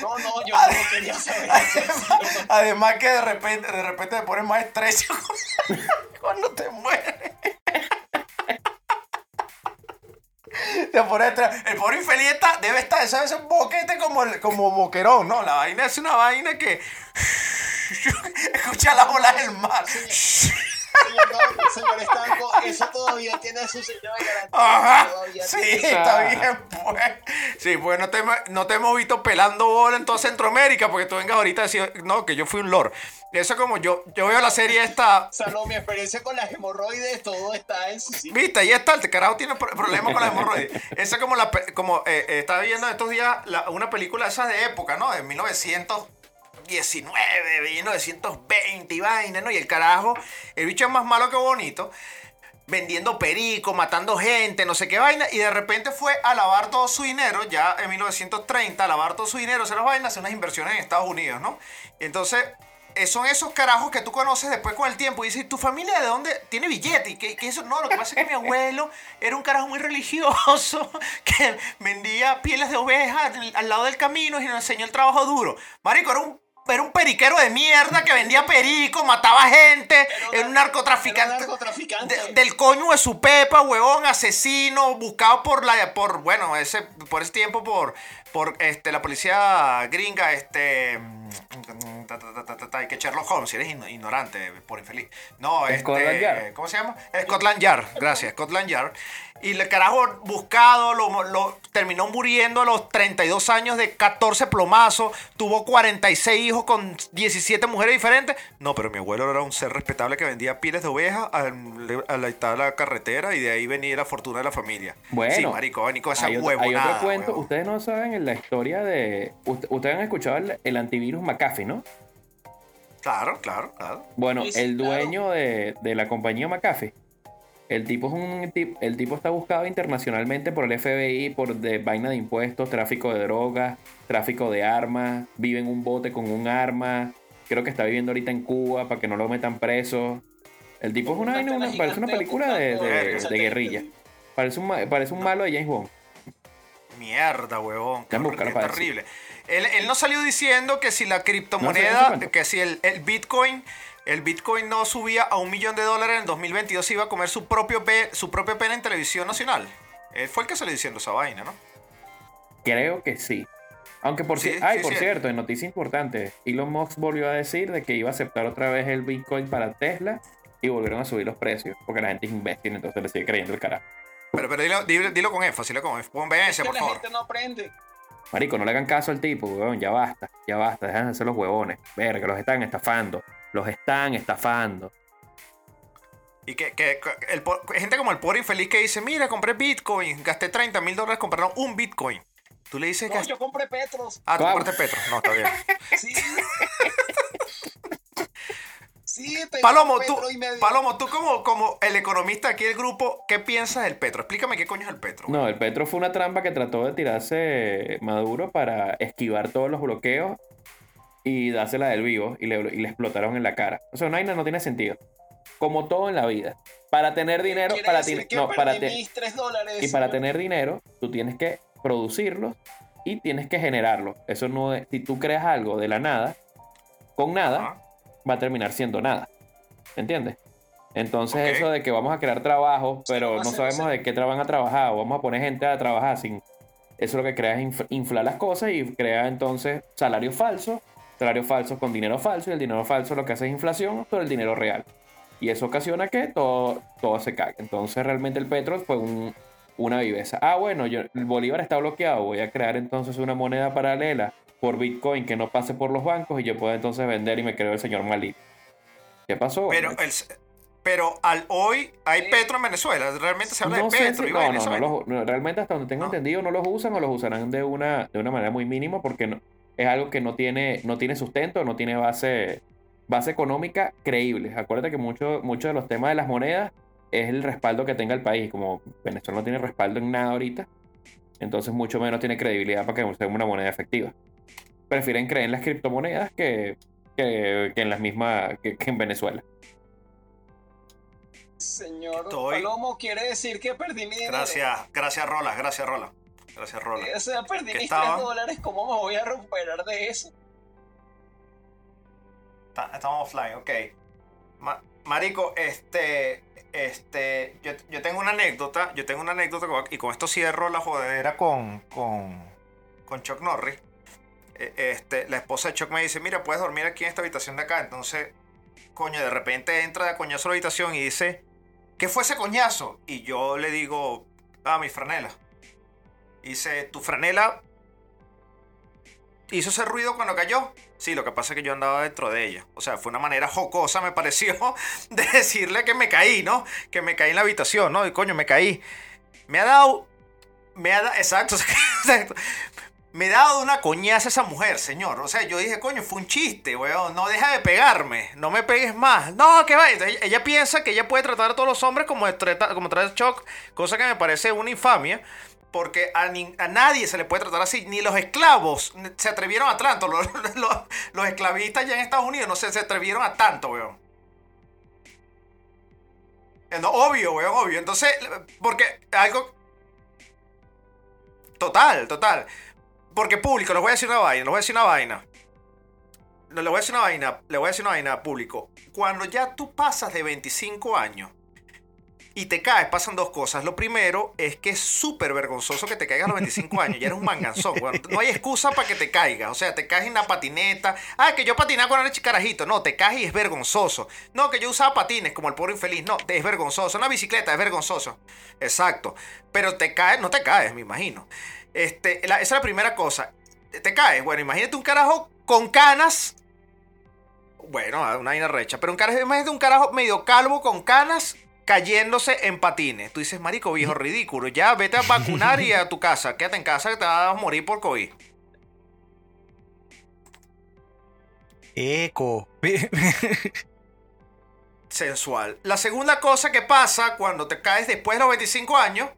No, no, yo no quería saber eso. Además, además que de repente, de repente te pones más estrecho cuando te mueres. Te pones El pobre infeliz está- debe estar, ¿sabes? Un boquete como, el, como boquerón, ¿no? La vaina es una vaina que. Escucha las olas del mar. Señor, Estanco, eso todavía tiene su sello de garantía. Ajá. Sí, está bien, pues. Sí, pues no te, no te hemos visto pelando bola en toda Centroamérica porque tú vengas ahorita a decir, no, que yo fui un lord. Eso como yo, yo veo la serie esta. O sea, no, mi experiencia con las hemorroides, todo está en su sitio. Viste, ahí está, el carajo tiene pro- problemas con las hemorroides. Esa es como la, como eh, eh, estaba viendo estos días la- una película esa de época, ¿no? De 1919, 1920 y vaina, ¿no? Y el carajo, el bicho es más malo que bonito. vendiendo perico, matando gente, no sé qué vaina, y de repente fue a lavar todo su dinero, ya en 1930, a lavar todo su dinero, hacer las vainas, hacer unas inversiones en Estados Unidos, ¿no? Entonces, son esos carajos que tú conoces después con el tiempo y dices, ¿tu familia de dónde tiene billete? ¿Y qué, qué eso? No, lo que pasa es que mi abuelo era un carajo muy religioso que vendía pieles de oveja al- al lado del camino y nos enseñó el trabajo duro. Marico, era un, era un periquero de mierda que vendía perico, mataba gente, era un narcotraficante. Era narcotraficante. de- del coño de su pepa, huevón, asesino, buscado por la, por, bueno, ese, por ese tiempo por, por, este, la policía gringa, este, mm, que Sherlock Holmes, si eres igno- ignorante, por infeliz. No, este. ¿cómo se llama? Scotland Yard, gracias, Scotland Yard. Y el carajo buscado, lo, lo- terminó muriendo a los 32 años de 14 plomazos, tuvo 46 hijos con 17 mujeres diferentes. No, pero mi abuelo era un ser respetable que vendía pieles de oveja al- a la de la carretera y de ahí venía la fortuna de la familia. Bueno, sí, marico, vení con esa hay, otro, hay huevonada, otro cuento. huevón. Ustedes no saben en la historia de. ust- Ustedes han escuchado el, el antivirus McAfee, ¿no? Claro, claro, claro. Bueno, Sí, sí, el claro. dueño de, de la compañía McAfee. El tipo es un el tipo está buscado internacionalmente por el FBI por de vaina de impuestos, tráfico de drogas, tráfico de armas, vive en un bote con un arma. Creo que está viviendo ahorita en Cuba para que no lo metan preso. El tipo es una parece una película de, de- de guerrilla. Parece un, parece un malo de James Bond. Mierda, huevón. Qué, terrible. Él, él no salió diciendo que si la No criptomoneda, ¿ese cuento? que si el, el Bitcoin, el Bitcoin no subía a un millón de dólares en 2022 se iba a comer su propio pe- su propia pena en televisión nacional. Él fue el que salió diciendo esa vaina, ¿no? Creo que sí. Aunque por, Sí, ci- ay, sí, por sí. cierto, en noticia importante, Elon Musk volvió a decir de que iba a aceptar otra vez el Bitcoin para Tesla y volvieron a subir los precios porque la gente es imbécil, entonces le sigue creyendo el carajo. Pero, pero dilo, dilo- dilo con énfasis, dilo con énfasis. Que por la favor. gente no aprende. Marico, no le hagan caso al tipo, weón, ya basta, ya basta, dejan de ser los huevones. Verga, los están estafando, los están estafando. Y que, que- que el gente como el pobre infeliz que dice, mira, compré Bitcoin, gasté 30 mil dólares, compraron un Bitcoin. Tú le dices que... No, yo compré Petros. Ah, tú compraste Petro. No, está bien. Sí. Sí, pegué Palomo, tú, Petro y medio. Palomo, tú como, como el economista aquí del grupo, ¿qué piensas del Petro? Explícame qué coño es el Petro. No, el Petro fue una trampa que trató de tirarse Maduro para esquivar todos los bloqueos y dársela del vivo y le, y le explotaron en la cara. O sea, una vaina no tiene sentido. Como todo en la vida. Para tener dinero, para, decir ti- que no, para, te- dólares. y para tener dinero, tú tienes que producirlo y tienes que generarlo. Eso no es, si tú creas algo de la nada, con nada. Va a terminar siendo nada. ¿Entiendes? Entonces eso de que vamos a crear trabajo, pero no sabemos de qué van a trabajar o vamos a poner gente a trabajar sin... Eso lo que crea es inf- inflar las cosas y crea entonces salarios falsos, salarios falsos con dinero falso y el dinero falso lo que hace es inflación sobre el dinero real. Y eso ocasiona que todo, todo se cague. Entonces realmente el petro fue un- una viveza. Ah, bueno, yo, el Bolívar está bloqueado. Voy a crear entonces una moneda paralela por Bitcoin que no pase por los bancos y yo puedo entonces vender y me creo el señor maldito. ¿Qué pasó? Pero, el, pero al hoy hay. Petro en Venezuela. Realmente se habla no de sé Petro si- y no, no, no, vaina. los- no, realmente hasta donde tengo No. entendido no los usan o los usarán de una, de una manera muy mínima porque no, es algo que no tiene, no tiene sustento, no tiene base, base económica creíble. Acuérdate que muchos mucho de los temas de las monedas es el respaldo que tenga el país. Como Venezuela no tiene respaldo en nada ahorita, entonces mucho menos tiene credibilidad para que sea una moneda efectiva. Prefieren creer en las criptomonedas que, que, que en las mismas que- que en Venezuela. Señor Estoy- Palomo, quiere decir que perdí mi dinero. Gracias, gracias Rola, gracias Rola. Gracias Rola. O sea, perdí ¿Qué mis estaba? tres dólares. ¿Cómo me voy a recuperar de eso? Está- Estamos offline, ok. Ma- Marico, este, este, yo, yo tengo una anécdota, yo tengo una anécdota y con esto cierro la jodedera con, con, con Chuck Norris. Este, la esposa de Chuck me dice, mira, puedes dormir aquí en esta habitación de acá. Entonces, coño, de repente entra de coñazo a la habitación y dice, ¿qué fue ese coñazo? Y yo le digo, ah, mi franela. Dice, ¿tu franela hizo ese ruido cuando cayó? Sí, lo que pasa es que yo andaba dentro de ella. O sea, fue una manera jocosa, me pareció, de decirle que me caí, ¿no? Que me caí en la habitación, ¿no? Y coño, me caí. Me ha dado. Me ha dado. Exacto, exacto. Me daba de una coñaza esa mujer, señor. O sea, yo dije, coño, fue un chiste, weón. No deja de pegarme. No me pegues más. No, que va. Ella, ella piensa que ella puede tratar a todos los hombres como, trata- como shock, cosa que me parece una infamia. Porque a, nadie se le puede tratar así. Ni los esclavos se atrevieron a tanto. Los, los- esclavistas ya en Estados Unidos no se, se atrevieron a tanto, weón. Eh, obvio, weón, obvio. Entonces, porque algo. Total, total. Porque público, les voy a decir una vaina, les voy a decir una vaina. No, Le voy a decir una vaina, le voy a decir una vaina público. Cuando ya tú pasas de 25 años y te caes, pasan dos cosas. Lo primero es que es súper vergonzoso que te caigas a los 25 años. Ya eres un manganzón. No hay excusa para que te caigas. O sea, te caes en la patineta. Ah, que yo patinaba cuando era carajito. No, te caes y es vergonzoso. No, que yo usaba patines como el pobre infeliz. No, es vergonzoso. Una bicicleta es vergonzoso. Exacto. Pero te caes, no te caes, me imagino. Este, la- esa es la primera cosa. Te, te caes. Bueno, imagínate un carajo con canas. Bueno, una vaina recha. Pero un carajo, imagínate un carajo medio calvo con canas cayéndose en patines. Tú dices, marico, viejo ridículo. Ya vete a vacunar y a tu casa. Quédate en casa que te vas a morir por COVID. Eco. sensual. La segunda cosa que pasa cuando te caes después de los 25 años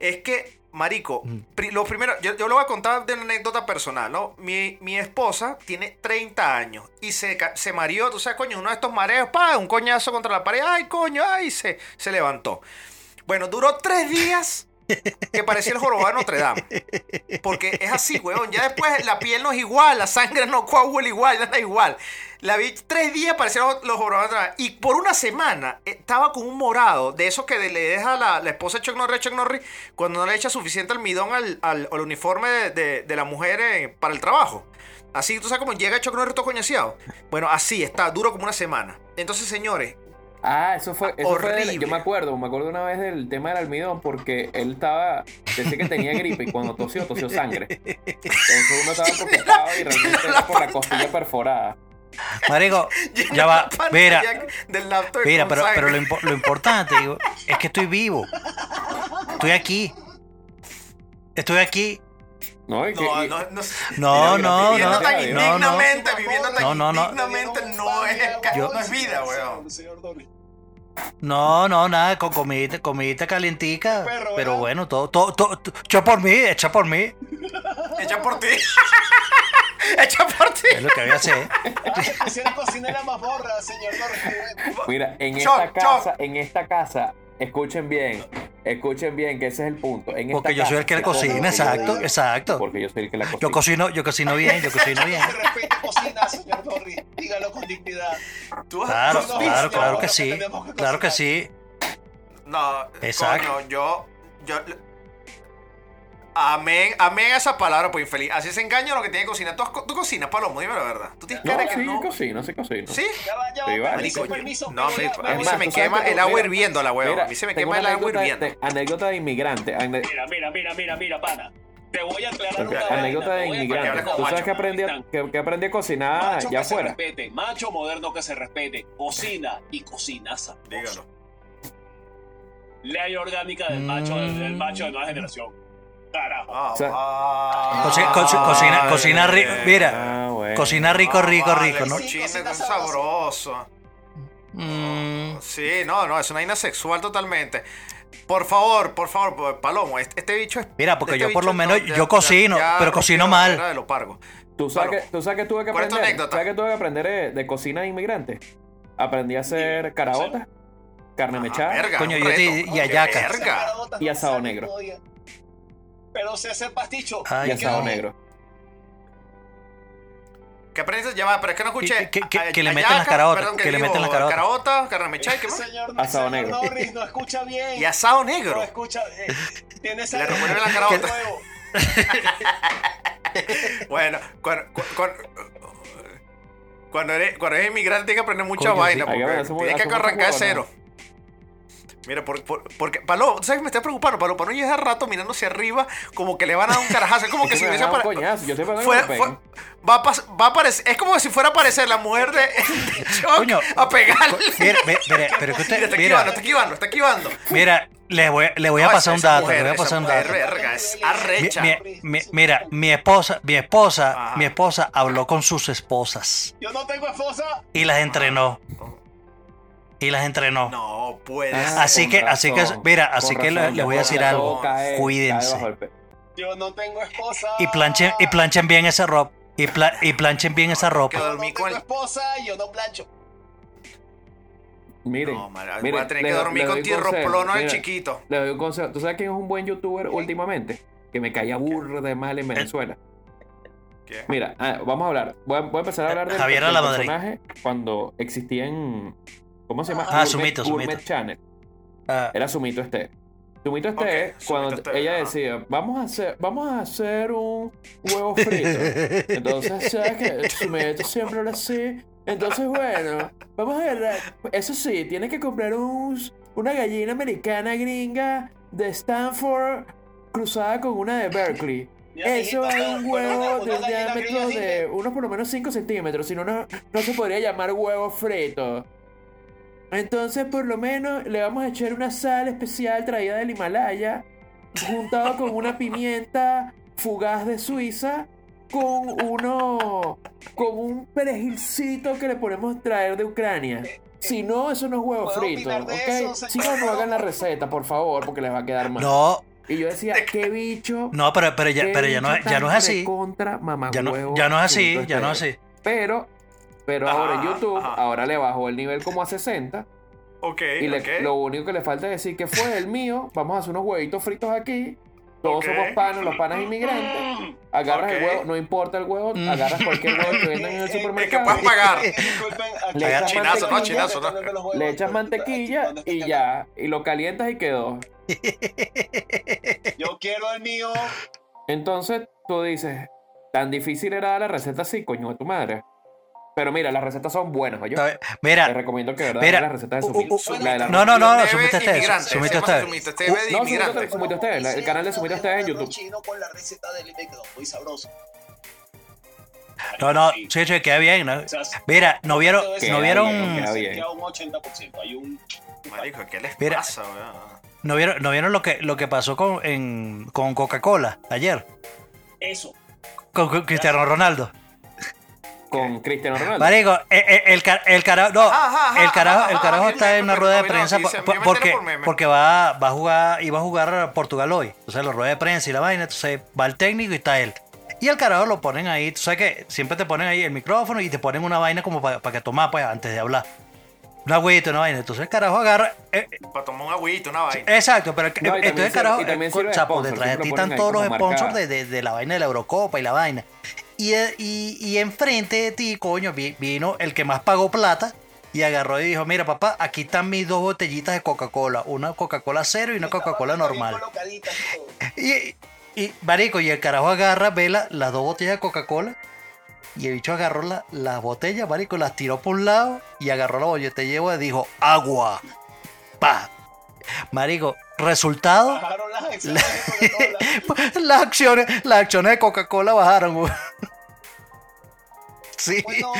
es que, marico, pri- lo primero, yo, yo lo voy a contar de una anécdota personal, ¿no? Mi, mi esposa tiene 30 años y se, se mareó, tú sabes, coño, uno de estos mareos, pa, un coñazo contra la pared, ay, coño, ay, se, se levantó. Bueno, duró tres días que parecía el jorobado de Notre Dame. Porque es así, weón. Ya después la piel no es igual, la sangre no coagula igual, nada igual. La vi tres días parecían los, jorobados de Notre Dame. Y por una semana eh, estaba con un morado, de esos que le deja la, la esposa de Chuck Norris Chuck Norris cuando no le echa suficiente almidón al, al- uniforme de, de- de la eh, para el trabajo. Así, tú sabes cómo llega Chuck Norris todo coñaseado. Bueno, así está, duro como una semana. Entonces, señores, Ah, eso fue. Eso fue del- yo Horrible. me acuerdo, me acuerdo una vez del tema del almidón porque él estaba. Decía que tenía gripe y cuando tosió, tosió sangre. Entonces uno estaba preocupado y realmente era por la costilla perforada. Marico, ya va. Mira, mira, pero, pero lo, impo- lo importante digo, es que estoy vivo. Estoy aquí. Estoy aquí. No, y que- No, no, no. No, no, viviendo no. tan No, no. indignamente, viviendo tan No, no, no. indignamente no es, Yo- no es vida, weón. Señor Dory. No, no, nada, con comidita, comidita calientica. Perro, pero bueno, todo, todo, todo, todo- hecho por mí, hecha por mí. Echa por ti. Echa por ti. Es lo que voy a hacer. Si la cocina era más borra, señor bueno. Mira, en esta casa, en esta casa, escuchen bien, escuchen bien que ese es el punto. En esta Porque yo soy el que la cocina, exacto, exacto. Porque yo soy el que la cocina. Yo cocino, yo cocino bien, yo cocino bien. Que respete cocina, señor Dory. Dígalo con dignidad. Tú has- Claro, claro, claro que sí. Claro que sí. No, Exacto. coño, yo, yo. Amén, amén a esa palabra, pues infeliz. Así se engaña lo que tiene que cocinar. Tú, tú cocinas, Palomo, dime la verdad. Tú tienes No, cara que sí, no. cocino, sí cocino. ¿Sí? Ya va, ya va. Sí, vale. permiso, Marico, permiso. no, me a- mí se a- me quema que- el agua mira, hirviendo, la hueva. Mira, A mí se me quema el agua hirviendo. de- anécdota de inmigrante. ane- Mira, mira, mira, mira, mira, pana. Te voy a aclarar una Anécdota vaina, de inmigrante. Tú sabes macho. que aprendí, a- que, que aprendí a cocinar Macho ya que se afuera. respete, macho moderno que se respete, cocina y cocina sabroso. Dígalo. Ley orgánica del macho, del, del macho de nueva generación. Carajo. Ah, O sea- ah, Coci- coci- cocina- cocina ri- eh, mira, Ah, bueno. Cocina rico, rico, vale, rico, ¿no? Cochina, Sí, cocina con sabroso. Mm, Sí, no, no, es una vaina sexual totalmente. Por favor, por favor, Palomo, este, este bicho es. Mira, porque este yo por lo menos- ya- yo ya- cocino, ya pero rompió cocino mal. de los pargos. ¿Tú sabes, Bueno, que, tú sabes que tuve que ¿cuál es tu aprender. anécdota? ¿Sabes que tuve que aprender de, de cocina de inmigrante? Aprendí a hacer caraotas, carne Ah, mechada. verga, Coño, yo te- y carabotas Y no asado negro. Pero se hace pasticho. Ay, y asado negro. ¿Qué aprendes? Ya va, pero es que no escuché. Que- que- A- que le meten las caraotas, perdón, que le digo, meten las caraotas. Carota, carne mechada y qué más. Señor, Asado señor negro. Norris, no escucha bien. Y asado No negro. escucha. eh, tiene esa. Le remueven la carota. Nuevo. Bueno, cuando, cu- cuando, cuando eres, cuando eres inmigrante tienes que aprender mucha Coño, vaina. sí. Ver, tienes que arrancar cero. Mira, por, por- porque Palo, ¿tú sabes que me está preocupando? Palo, Palo ya hace rato mirando hacia arriba, como que le van a dar un carajazo. Es como que si hubiese van a dar apare- un coñazo, yo fuera- va, a pas- va a aparecer, es como si fuera a aparecer la mujer de, de Chuck Coño, a pegarle. Mira, mira, pero que usted, Mira, está mira, esquivando, está esquivando, está esquivando. mira, le voy, le voy a pasar esa- un dato. mujer- le voy a pasar un dato. verga, es arrecha. mi- mi- mira, mi esposa, mi esposa, Ajá. mi esposa habló con sus esposas Yo no tengo esposa. y las entrenó. Y las entrenó. No, puede Ah. Así que- así que- mira, así que le- razón, le voy a decir algo. cae- Cuídense. Yo no tengo esposa. Y planchen, y planchen bien esa ropa. Y, pla- y planchen bien esa ropa. Yo no dormí tengo esposa y yo no plancho. Miren, No, miren, voy a tener que dormir con tierro plono de chiquito. Le doy un consejo. ¿Tú sabes quién es un buen youtuber últimamente? Que me caía burro de mal en Venezuela. ¿Qué? Mira, ah, vamos a hablar. Voy a, voy a empezar a hablar del, Javier del Alamadrid. personaje cuando existía en. ¿Cómo se llama? Ah, Gourmet- Sumito, Gourmet Sumito. Channel. Ah, Era Sumito este. Sumito este cuando Sumito Este, ella decía, vamos a hacer, vamos a hacer un huevo frito. Entonces, ¿sabes que Sumito siempre lo así. Entonces, bueno, vamos a ver. Eso sí, tiene que comprar un, una gallina americana gringa de Stanford cruzada con una de Berkeley. Eso es un huevo una- de un diámetro de unos por lo menos 5 centímetros, si no, no, no se podría llamar huevo frito. Entonces, por lo menos, le vamos a echar una sal especial traída del Himalaya, juntado con una pimienta fugaz de Suiza, con uno, con un perejilcito que le podemos traer de Ucrania. Si no, eso no es huevo ¿Puedo frito, ¿ok? eso, Si no, no hagan la receta, por favor, porque les va a quedar mal. no, Y yo decía, qué bicho. no, pero, pero, ya, pero ya, no, ya no es así. recontra Ya no, ya no es así, ya no es Estéreo. así. Pero, pero Ajá, ahora en YouTube, ajá. ahora le bajó el nivel como a 60. Ok, Y le- lo único que le falta es decir que fue el mío. Vamos a hacer unos huevitos fritos aquí. Todos somos panos, los panas inmigrantes. Agarras el huevo, no importa el huevo, Mm. agarras cualquier huevo que vendan en el El que supermercado. puedas pagar. Disculpen, aquí Le echas Chinazo, no, mantequilla, chinazo, no. Le echas mantequilla y ya. Y lo calientas y quedó. Yo quiero el mío. Entonces tú dices, tan difícil era dar la receta así, coño de tu madre. Pero mira, las recetas son buenas, ¿oye? A ver, Te Mira, recomiendo que verdad Mira, veas las recetas de uh, uh, Sumito. uh, La no, no, no, no, Sumito inmigrante, Sumito de No, Sumito la- el canal de Sumito Esteves en YouTube. chino con la receta del muy sabroso. No, no, sí, sí, queda bien, ¿no? O sea, Mira, no vieron, Queda no bien, vieron, queda bien. Queda un 80%. Hay un. Marico, ¿qué les Mira. pasa, no vieron, no vieron lo que, lo que pasó con, en, con Coca-Cola ayer, Eso. con, con Cristiano Ronaldo. Con Cristiano Ronaldo. Marico, el, car- el carajo, no, Ajá, ajá, el carajo, ajá, el carajo el está en una rueda de prensa porque, porque va, va a jugar, iba a jugar Portugal hoy. Entonces la rueda de prensa y la vaina, entonces va el técnico y está él. Y el carajo lo ponen ahí, tú sabes que siempre te ponen ahí el micrófono y te ponen una vaina como para que tomar pues antes de hablar. Una agüita, una vaina. Entonces el carajo agarra. eh, eh, Para tomar un agüito, una vaina. exacto, pero No, entonces el carajo. y también eh, sirve chapo, sponsor, detrás de ti están todos los sponsors de- de la vaina de la Eurocopa y la vaina. Y, eh, y, y enfrente de ti, coño, vi- vino el que más pagó plata y agarró y dijo, mira papá, aquí están mis dos botellitas de Coca-Cola, una Coca-Cola cero y una Coca-Cola normal. y. Y, y, marico, y el carajo agarra, ve la- las dos botellas de Coca-Cola y el bicho agarró la- las botellas, marico, las tiró por un lado y agarró la botella y dijo, agua. Pa. Marico, resultado, Bajaron las acciones de Coca-Cola. las acciones, las acciones de Coca-Cola bajaron, güey. Sí. Bueno,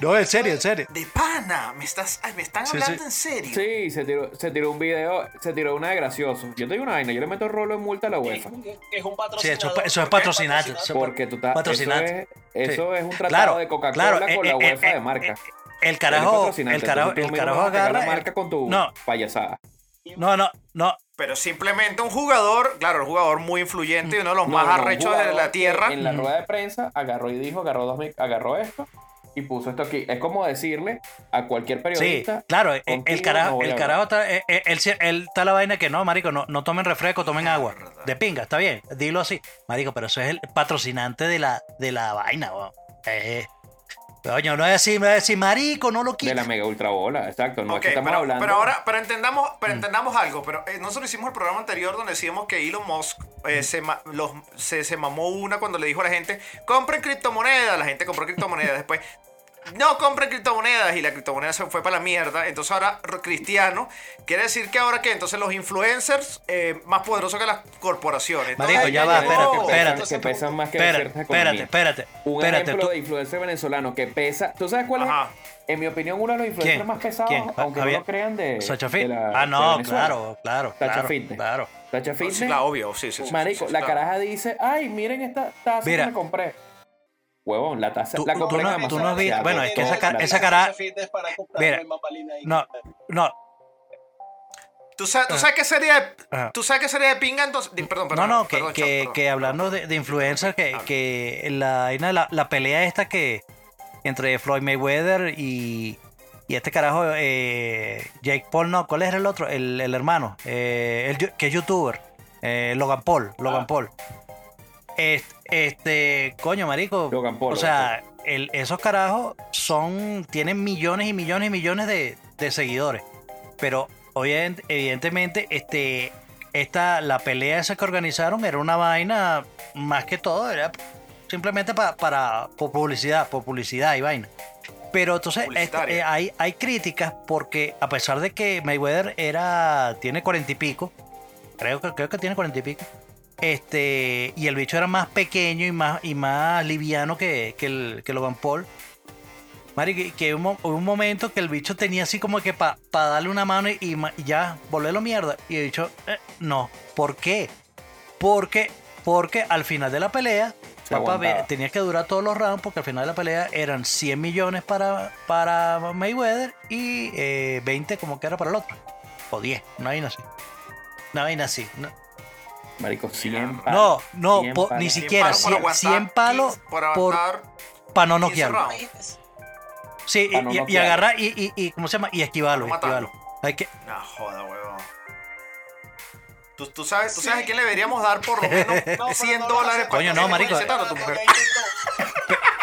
No, en serio, en serio. De pana, me estás, ay, me están Sí, hablando sí. en serio. Sí, se tiró, se tiró un video, se tiró una de gracioso. Yo te digo una vaina, yo le meto rolo en multa a la UEFA. un, es un Sí, patrocinador. eso, es eso Porque tú estás. Eso, es, eso Sí. es un tratado Claro, de Coca-Cola claro, con eh, la eh, UEFA eh, de marca. eh, El carajo, el carajo, el carajo agarra. la marca con tu No, payasada. No, no, no. Pero simplemente un jugador, claro, un jugador muy influyente y uno de los No, más no, arrechos de la tierra. En la rueda de prensa agarró y dijo, agarró dos, agarró esto y puso esto aquí. Es como decirle a cualquier Sí, periodista. claro, eh, contigo el carajo, el carajo está, eh, él, él está la vaina que no, marico, no, no tomen refresco, tomen agua. De pinga, está bien, dilo así. Marico, pero eso es el patrocinante de la, de la vaina, weón. Eh, coño, no es así, no es así, marico, no lo De quites. la mega ultra bola, exacto. No Ok, es que estamos pero, hablando. pero ahora, pero entendamos, pero Mm. entendamos algo. Pero eh, nosotros hicimos el programa anterior donde decíamos que Elon Musk eh, se, ma- los- se, se mamó una cuando le dijo a la gente, compren criptomonedas. La gente compró criptomonedas. Después, no compren criptomonedas y la criptomoneda se fue para la mierda. Entonces ahora cristiano quiere decir que ahora que entonces los influencers eh, más poderosos que las corporaciones. Marico, Entonces, ya va, espérate, espérate. Que pesan más que Espérate, espérate, espérate. Un espérate, ejemplo tú- de influencer venezolano que pesa. ¿Tú sabes cuál es? Ajá. En mi opinión, uno de los influencers ¿Quién? más pesados, ¿Quién? aunque Javier. no lo crean, de. Sacha Fit. la- Ah, no, claro, claro. Sacha claro, Fitness. Claro. Sacha Sí, Fitness. claro, obvio, sí, sí. sí, Marico, sí, la claro. caraja dice, ay, miren esta taza Mira. que me compré. Huevón, la taza Tú- la compré no- en Amazon. tú no has visto- Ya, bueno, es que esa ca- la- esa cara- Mira. No, no, ¿Tú sabes, tú sabes qué sería de, Ajá. ¿Tú sabes qué sería de pinga entonces? Di- Perdón, no, perdón. no, que, perdón, que, Chao, perdón. que hablando de, de influencers, que, Ah. que la, la, la pelea esta que entre Floyd Mayweather y, y este carajo, eh, Jake Paul, no, ¿cuál es el otro? El, el hermano, eh, el que es youtuber, eh, Logan Paul, Logan Ah. Paul. Este, coño, marico, o sea, el- esos carajos son, tienen millones y millones y millones de, de seguidores, pero obviamente, evidentemente, este, esta, la pelea esa que organizaron era una vaina, más que todo, era simplemente pa- para, por publicidad, por publicidad y vaina. Pero entonces este, eh, hay, hay críticas porque a pesar de que Mayweather era, tiene cuarenta y pico, creo que, creo que tiene cuarenta y pico, este, y el bicho era más pequeño y más, y más liviano que, que, el, que Logan Paul. Mari, que, que hubo un, mo- hubo un momento que el bicho tenía así como que para darle una mano y, y ya, volverlo mierda. Y el bicho, eh, no. ¿Por qué? Porque, porque al final de la pelea, papá, tenía que durar todos los rounds porque al final de la pelea eran 100 millones para, para Mayweather y eh, 20 como que era para el otro. O 10, una vaina así. Una vaina así. Marico, 100 no, palos. no, 100 po- palos. ni siquiera palos por 100, aguantar 100 palos 15 por por, aguantar para no 15 noquearlo. Sí, no y, y, agarrar y, y, y, ¿cómo se llama? Y esquivarlo, no esquivarlo. Hay que, No joda, huevón. ¿Tú, tú sabes, ¿Tú sabes a quién le deberíamos dar por lo menos No, pero 100 no lo dólares para Coño, no, marico. tu mujer?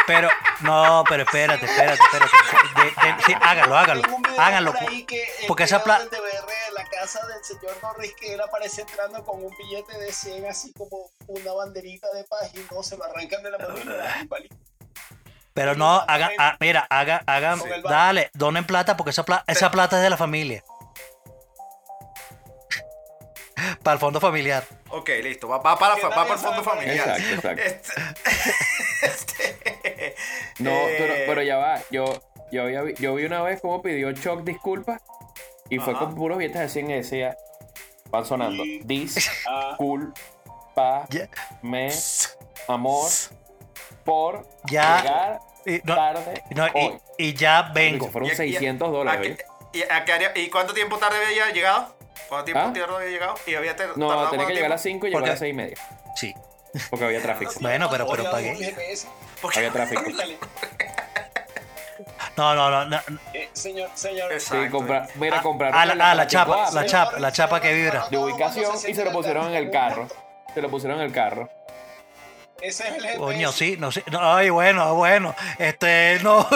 Pero, no, pero espérate, espérate, espérate. De- de- sí, un video Háganlo. por el porque esa video Norris que él aparece entrando con un billete de 100 así como una banderita de paz y no se lo arrancan de la mano palito. Pero no, hagan, ah, mira, hagan, hagan, banco. dale, donen plata porque esa, pla- esa plata es de la familia. Para el fondo familiar. Ok, listo. Va, va para, va para el fondo familiar. Exacto, exacto. Este, este, No, eh, pero, pero ya va. Yo, yo, había vi- yo vi una vez cómo pidió Chuck disculpas y fue Ajá. con puros billetes de 100 y decía, van sonando, Y- dis, Ah, cool, pa, me, amor, por Ya. llegar Y, no, tarde no, hoy. y, y ya vengo. Fueron y- y- 600 ¿a dólares, qué- oye. ¿Y, a qué área- ¿Y cuánto tiempo tarde había llegado? ¿Cuánto tiempo ¿Ah? tarde había llegado? Y había ter- No, tardado tenía que llegar a las tiempo? 5 y llegó a las 6 y media. Sí. Porque había tráfico. Bueno, pero, pero pagué. Porque- Había tráfico. No, no, no. no. Eh, señor, señor. Exacto. Sí, compra, mira, Ah, compraron ah, la, la ah, la chapa, la chapa, la chapa que vibra. de ubicación y se lo pusieron en el carro. Se lo pusieron en el carro. Ese es el GPS. Coño, sí, no sé. no, ay, bueno, bueno. Este, no.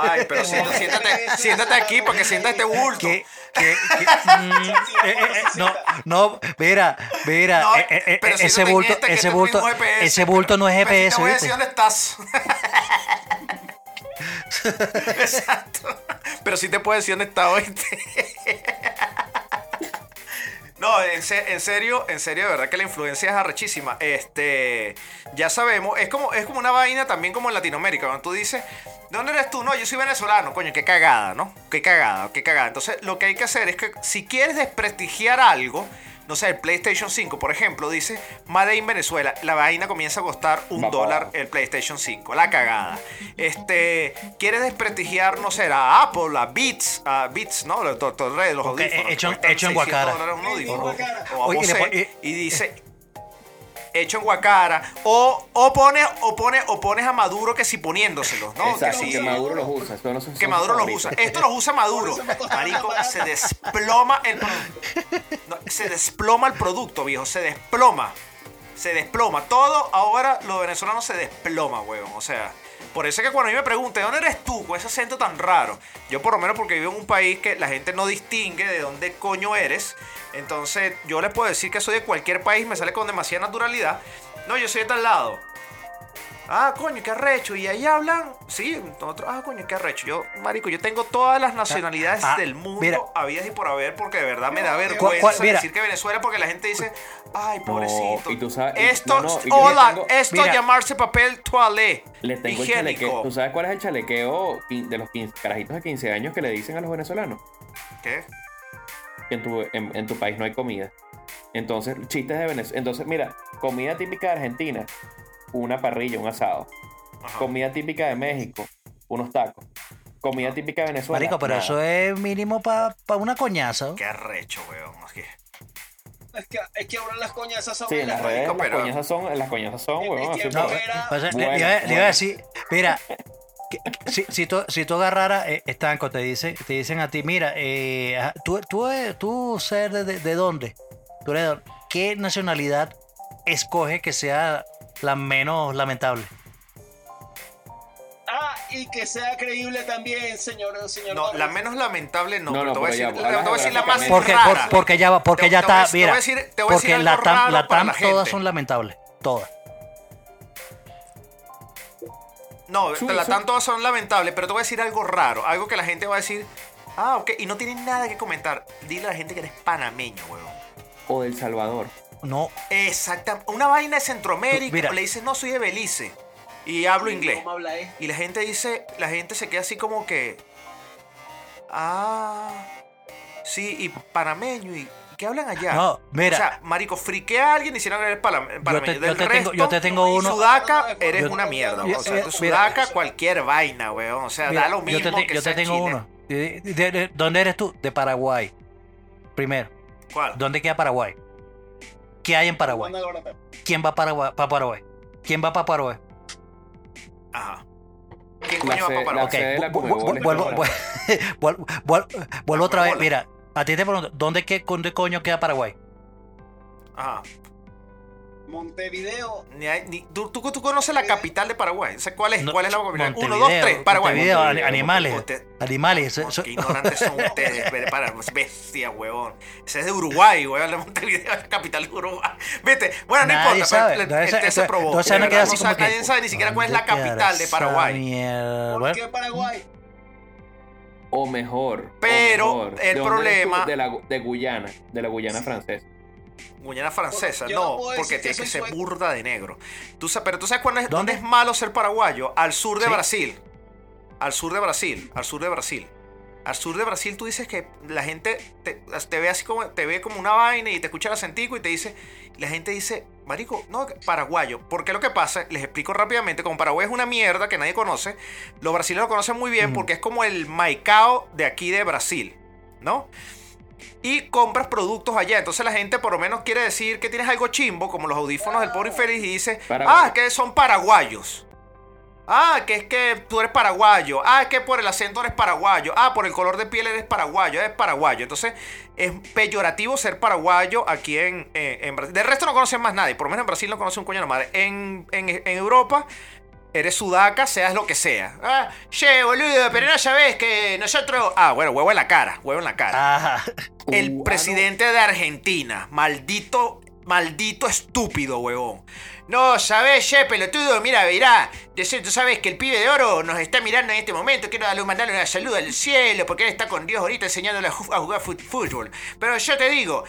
Ay, pero sí, siéntate, siéntate aquí para que sientas este bulto. que, que, que, mm, eh, eh, eh, no, no, mira, mira, No, eh, eh, ese bulto, este, ese este bulto, ese bulto no es Pero sí GPS, Te voy a ¿viste? decir dónde estás. Exacto. Pero sí te puedo decir dónde está, ¿oíste? No, en, se- en serio, en serio, de verdad que la influencia es arrechísima. Este, ya sabemos, es como, es como una vaina también como en Latinoamérica. Cuando tú dices, ¿de dónde eres tú? No, yo soy venezolano, coño, qué cagada, ¿no? Qué cagada, qué cagada. Entonces, lo que hay que hacer es que si quieres desprestigiar algo, no sé, el PlayStation 5, por ejemplo, dice Made in Venezuela, la vaina comienza a costar un dólar el PlayStation 5, la cagada. Este, quieres desprestigiar, no sé, a Apple, a Beats, a Beats, ¿no? Los, los, los, los Ok, audífonos, hecho- hecho en 600 Guacara. dólares un audífono. Oye, y dice hecho en Guacara o o pones o pone o pones a Maduro que si poniéndoselos, ¿no? Exacto, que que si- Maduro los usa. No son- que son Maduro los usa. Esto los usa Maduro. Marico, se desploma el. No, se desploma el producto, viejo. Se desploma. Se desploma. Todo ahora los venezolanos se desploma, huevón. O sea, por eso es que cuando a mí me preguntan, ¿de dónde eres tú con ese acento tan raro? Yo por lo menos porque vivo en un país que la gente no distingue de dónde coño eres. Entonces yo les puedo decir que soy de cualquier país, me sale con demasiada naturalidad. No, yo soy de tal lado. Ah, coño, qué arrecho. Y ahí hablan. Sí, nosotros, ah, coño, qué arrecho. Yo, marico, yo tengo todas las nacionalidades Ah, del mundo mira. habidas y por haber, porque de verdad me da ¿Cuál- vergüenza cuál- decir que Venezuela, porque la gente dice, ay, pobrecito. y tú sabes- y- esto, no, no, hola, le tengo- esto Mira. llamarse papel toalé. Les tengo el higiénico. chalequeo. ¿Tú sabes cuál es el chalequeo de los 15 carajitos de 15 años que le dicen a los venezolanos? ¿Qué? Que en tu, en, en tu país no hay comida. Entonces, chistes de Venezuela. Entonces, mira, comida típica de Argentina, una parrilla, un asado. Ajá. Comida típica de México, unos tacos. Comida típica de Venezuela. Marico, pero nada. eso es mínimo para una coñaza. Qué arrecho, weón. Es que- Es que, es que ahora las coñazas son Sí, en las las redes marico, las pero- coñazas son, las coñazas son, En así era- Pues, le- iba, le iba buena. a decir, mira, que- que si, si tú, si tú agarraras eh, estanco, te dicen, te dicen a ti, mira, eh, tú, tú, eh, tú ser de, de- de dónde, tú eres de dónde? ¿qué nacionalidad escoge que sea la menos lamentable? Ah, y que sea creíble también, señor, señor. No, Torres. la menos lamentable no, No, no, te voy a decir, ya, te voy a decir la más. Porque, rara. por- porque ya va, porque Te- ya te está, voy a mira, decir- te voy a porque decir la TAM, la TAM todas son lamentables, todas. No, Sí, la sí. tanto son lamentables, pero te voy a decir algo raro, algo que la gente va a decir, ah, ok, y no tienen nada que comentar. Dile a la gente que eres panameño, weón. O del Salvador. No, Exactamente, una vaina de Centroamérica, Tú, mira. le dices, no, soy de Belice y hablo ¿Qué inglés. idioma habla, eh? Y la gente dice, la gente se queda así como que, ah, sí, y panameño, ¿y qué hablan allá? no, mira, O sea, marico, friquea a alguien diciendo que eres panameño. yo Del te tengo- yo te tengo uno- Sudaca, eres Yo- una mierda. yo- o sea, mira, tú mira. Sudaca, cualquier vaina, weón. O sea, mira, da lo yo mismo te, te- que yo te tengo uno. De- de- de- ¿Dónde eres tú? De Paraguay. Primero, ¿Cuál? ¿dónde queda Paraguay? ¿Qué hay en Paraguay? ¿Quién va para Paraguay? Paraguay? ¿Quién va para Paraguay? Ajá. ¿Quién coño va para Paraguay? vuelvo, es vu- vuelvo- vuelvo- vuelvo otra vez. Mira, a ti te pregunto, ¿dónde, qué, dónde coño queda Paraguay? Ajá. Montevideo. Ni hay- ni- ¿tú, tú, tú conoces la capital de Paraguay? ¿Cuál es, No, ¿Cuál es la capital? Uno, Montevideo, dos, tres. Paraguay. Montevideo, Montevideo, animales. Usted- Animales. eso- eso- qué ignorantes son ustedes, para, bestia, huevón. Ese es de Uruguay, weón, la Montevideo es la capital de Uruguay. Vete, bueno, no Nadie importa, sabe. pero el- el Entonces, test se probó. entonces no verdad, queda no así como sabe- que, nadie sabe ni siquiera cuál es la ¿dónde quedará capital de Paraguay. mierda? ¿Por qué Paraguay? O mejor. o Pero mejor. el problema- De, la, de Guyana. De la Guyana francesa. Guyana francesa, Yo no porque que tiene que ser sueco. burda de negro. Tú sabes, pero tú sabes cuándo es, ¿Dónde? dónde es malo ser paraguayo? Al sur de Sí. Brasil. Al sur de Brasil, al sur de Brasil. Al sur de Brasil tú dices que la gente te, te ve así como te ve como una vaina y te escucha el acentico y te dice, la gente dice, marico, no, paraguayo. Porque lo que pasa, les explico rápidamente, como Paraguay es una mierda que nadie conoce, los brasileños lo conocen muy bien Mm. porque es como el Maicao de aquí de Brasil, ¿no? Y compras productos allá. Entonces la gente por lo menos quiere decir que tienes algo chimbo, como los audífonos del pobre infeliz, y dice, Paraguay. ah, que son paraguayos. Ah, que es que tú eres paraguayo. Ah, es que por el acento eres paraguayo. Ah, por el color de piel eres paraguayo. Eres paraguayo. Entonces es peyorativo ser paraguayo aquí en, eh, en Brasil. De resto no conocen más nadie. Por lo menos en Brasil no conoce un coño de madre. En, en, en Europa eres sudaca, seas lo que sea. Ah, che, boludo, pero no sabes que nosotros... Ah, bueno, huevo en la cara. Huevo en la cara Ajá. el presidente de Argentina. Maldito, maldito estúpido, huevón. No, ¿sabes, che, pelotudo? Mira, verá. Tú sabes que el pibe de oro nos está mirando en este momento. Quiero darle, mandarle una salud al cielo porque él está con Dios ahorita enseñándole a ju- a jugar fútbol. Pero yo te digo.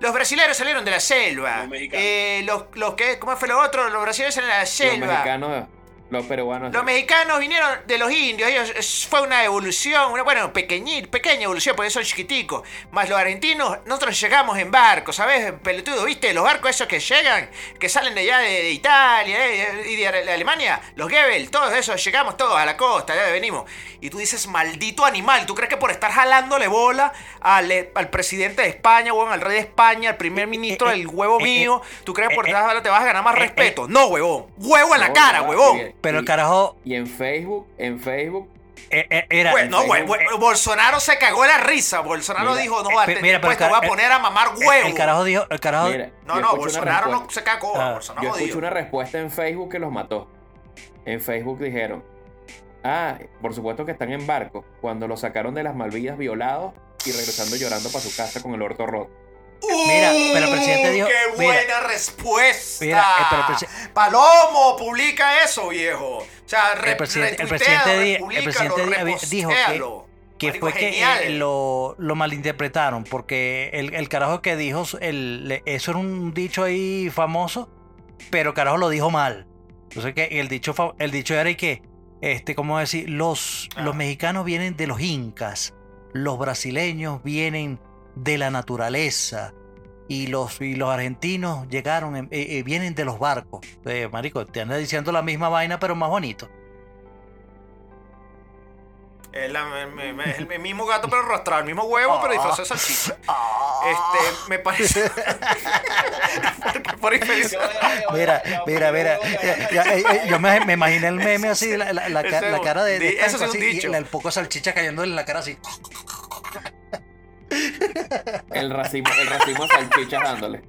Los brasileños salieron de la selva. Los mexicanos. Eh, los, los que, ¿Cómo fue lo otro? Los brasileños salieron de la Los selva. mexicanos, los peruanos. Los mexicanos vinieron de los indios, ellos fue una evolución, una, bueno, pequeñita, pequeña evolución, porque son chiquiticos. Más los argentinos, nosotros llegamos en barco, ¿sabes? Pelotudo, ¿viste? Los barcos esos que llegan, que salen de allá de, de Italia eh, y de, Ale- Alemania, los Goebbels, todos esos, llegamos todos a la costa, ya venimos. Y tú dices, maldito animal, ¿tú crees que por estar jalándole bola al, eh, al presidente de España, huevón, al rey de España, al primer ministro eh, del huevo mío, tú crees que por estar te vas a ganar más respeto? No, huevón, huevo en la cara, huevón. Pero y- el carajo Y en Facebook, en Facebook, eh, eh, era. Güey, Facebook- Bolsonaro se cagó de la risa. Bolsonaro Mira, dijo, no, eh, te, mira, pero pues te voy a ca- poner a mamar huevo. el carajo dijo, el carajo. mira, no, no, Bolsonaro no se cagó. Ah, Bolsonaro Yo escuché una respuesta en Facebook que los mató. En Facebook dijeron, ah, por supuesto que están en barco, cuando los sacaron de las Malvinas violados y regresando llorando para su casa con el orto roto. Mira, pero el presidente ¡Uh, dijo- ¡Qué mira. buena respuesta! Mira, el presi- Palomo, publica eso, viejo. O sea, El presidente- el presidente di- el presidente dijo que- que fue que eh, lo, lo malinterpretaron, porque el, el carajo que dijo, el, eso era un dicho ahí famoso, pero carajo lo dijo mal. Entonces que el dicho, el dicho era y que, este, ¿cómo decir? Los, Ah. los mexicanos vienen de los incas, los brasileños vienen de la naturaleza. Y los, y los argentinos llegaron, en- eh, eh, vienen de los barcos. Eh, marico, te andas diciendo la misma vaina, pero más bonito. Es, la- es el mismo gato pero arrastrado, el mismo huevo pero disfrazado de salchicha. Este, me parece. Por dice- Mira, mira, mira. Eh, eh, yo me, me imaginé el meme así, la, la- la la cara de, de un eso es un así, y dicho. el, el poco salchicha cayéndole en la cara así. El racimo, el racimo de salchichas dándole.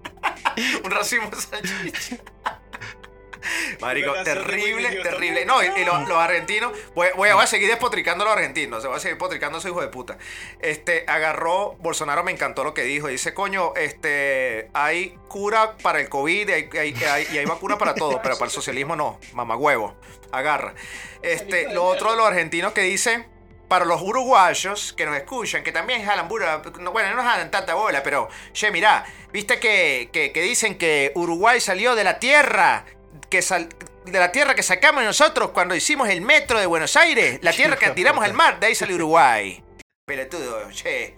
un racimo de salchicha. Marico, terrible, terrible. No, y, y los, los argentinos, voy, voy a- voy a seguir despotricando a los argentinos, se voy a seguir despotricando a su hijo de puta. Este, agarró, Bolsonaro me encantó lo que dijo, dice, coño, este, hay cura para el COVID hay- hay- hay- y hay vacuna para todo, pero para el socialismo no, mamagüevo, agarra. Este, lo otro de los argentinos que dicen, para los uruguayos que nos escuchan, que también jalan burda, no, bueno, no nos jalan tanta bola, pero, che, mirá, viste que, que, que dicen que Uruguay salió de la tierra, que sal- de la tierra que sacamos nosotros cuando hicimos el metro de Buenos Aires, la tierra que tiramos al mar, de ahí salió Uruguay. Pelotudo, che.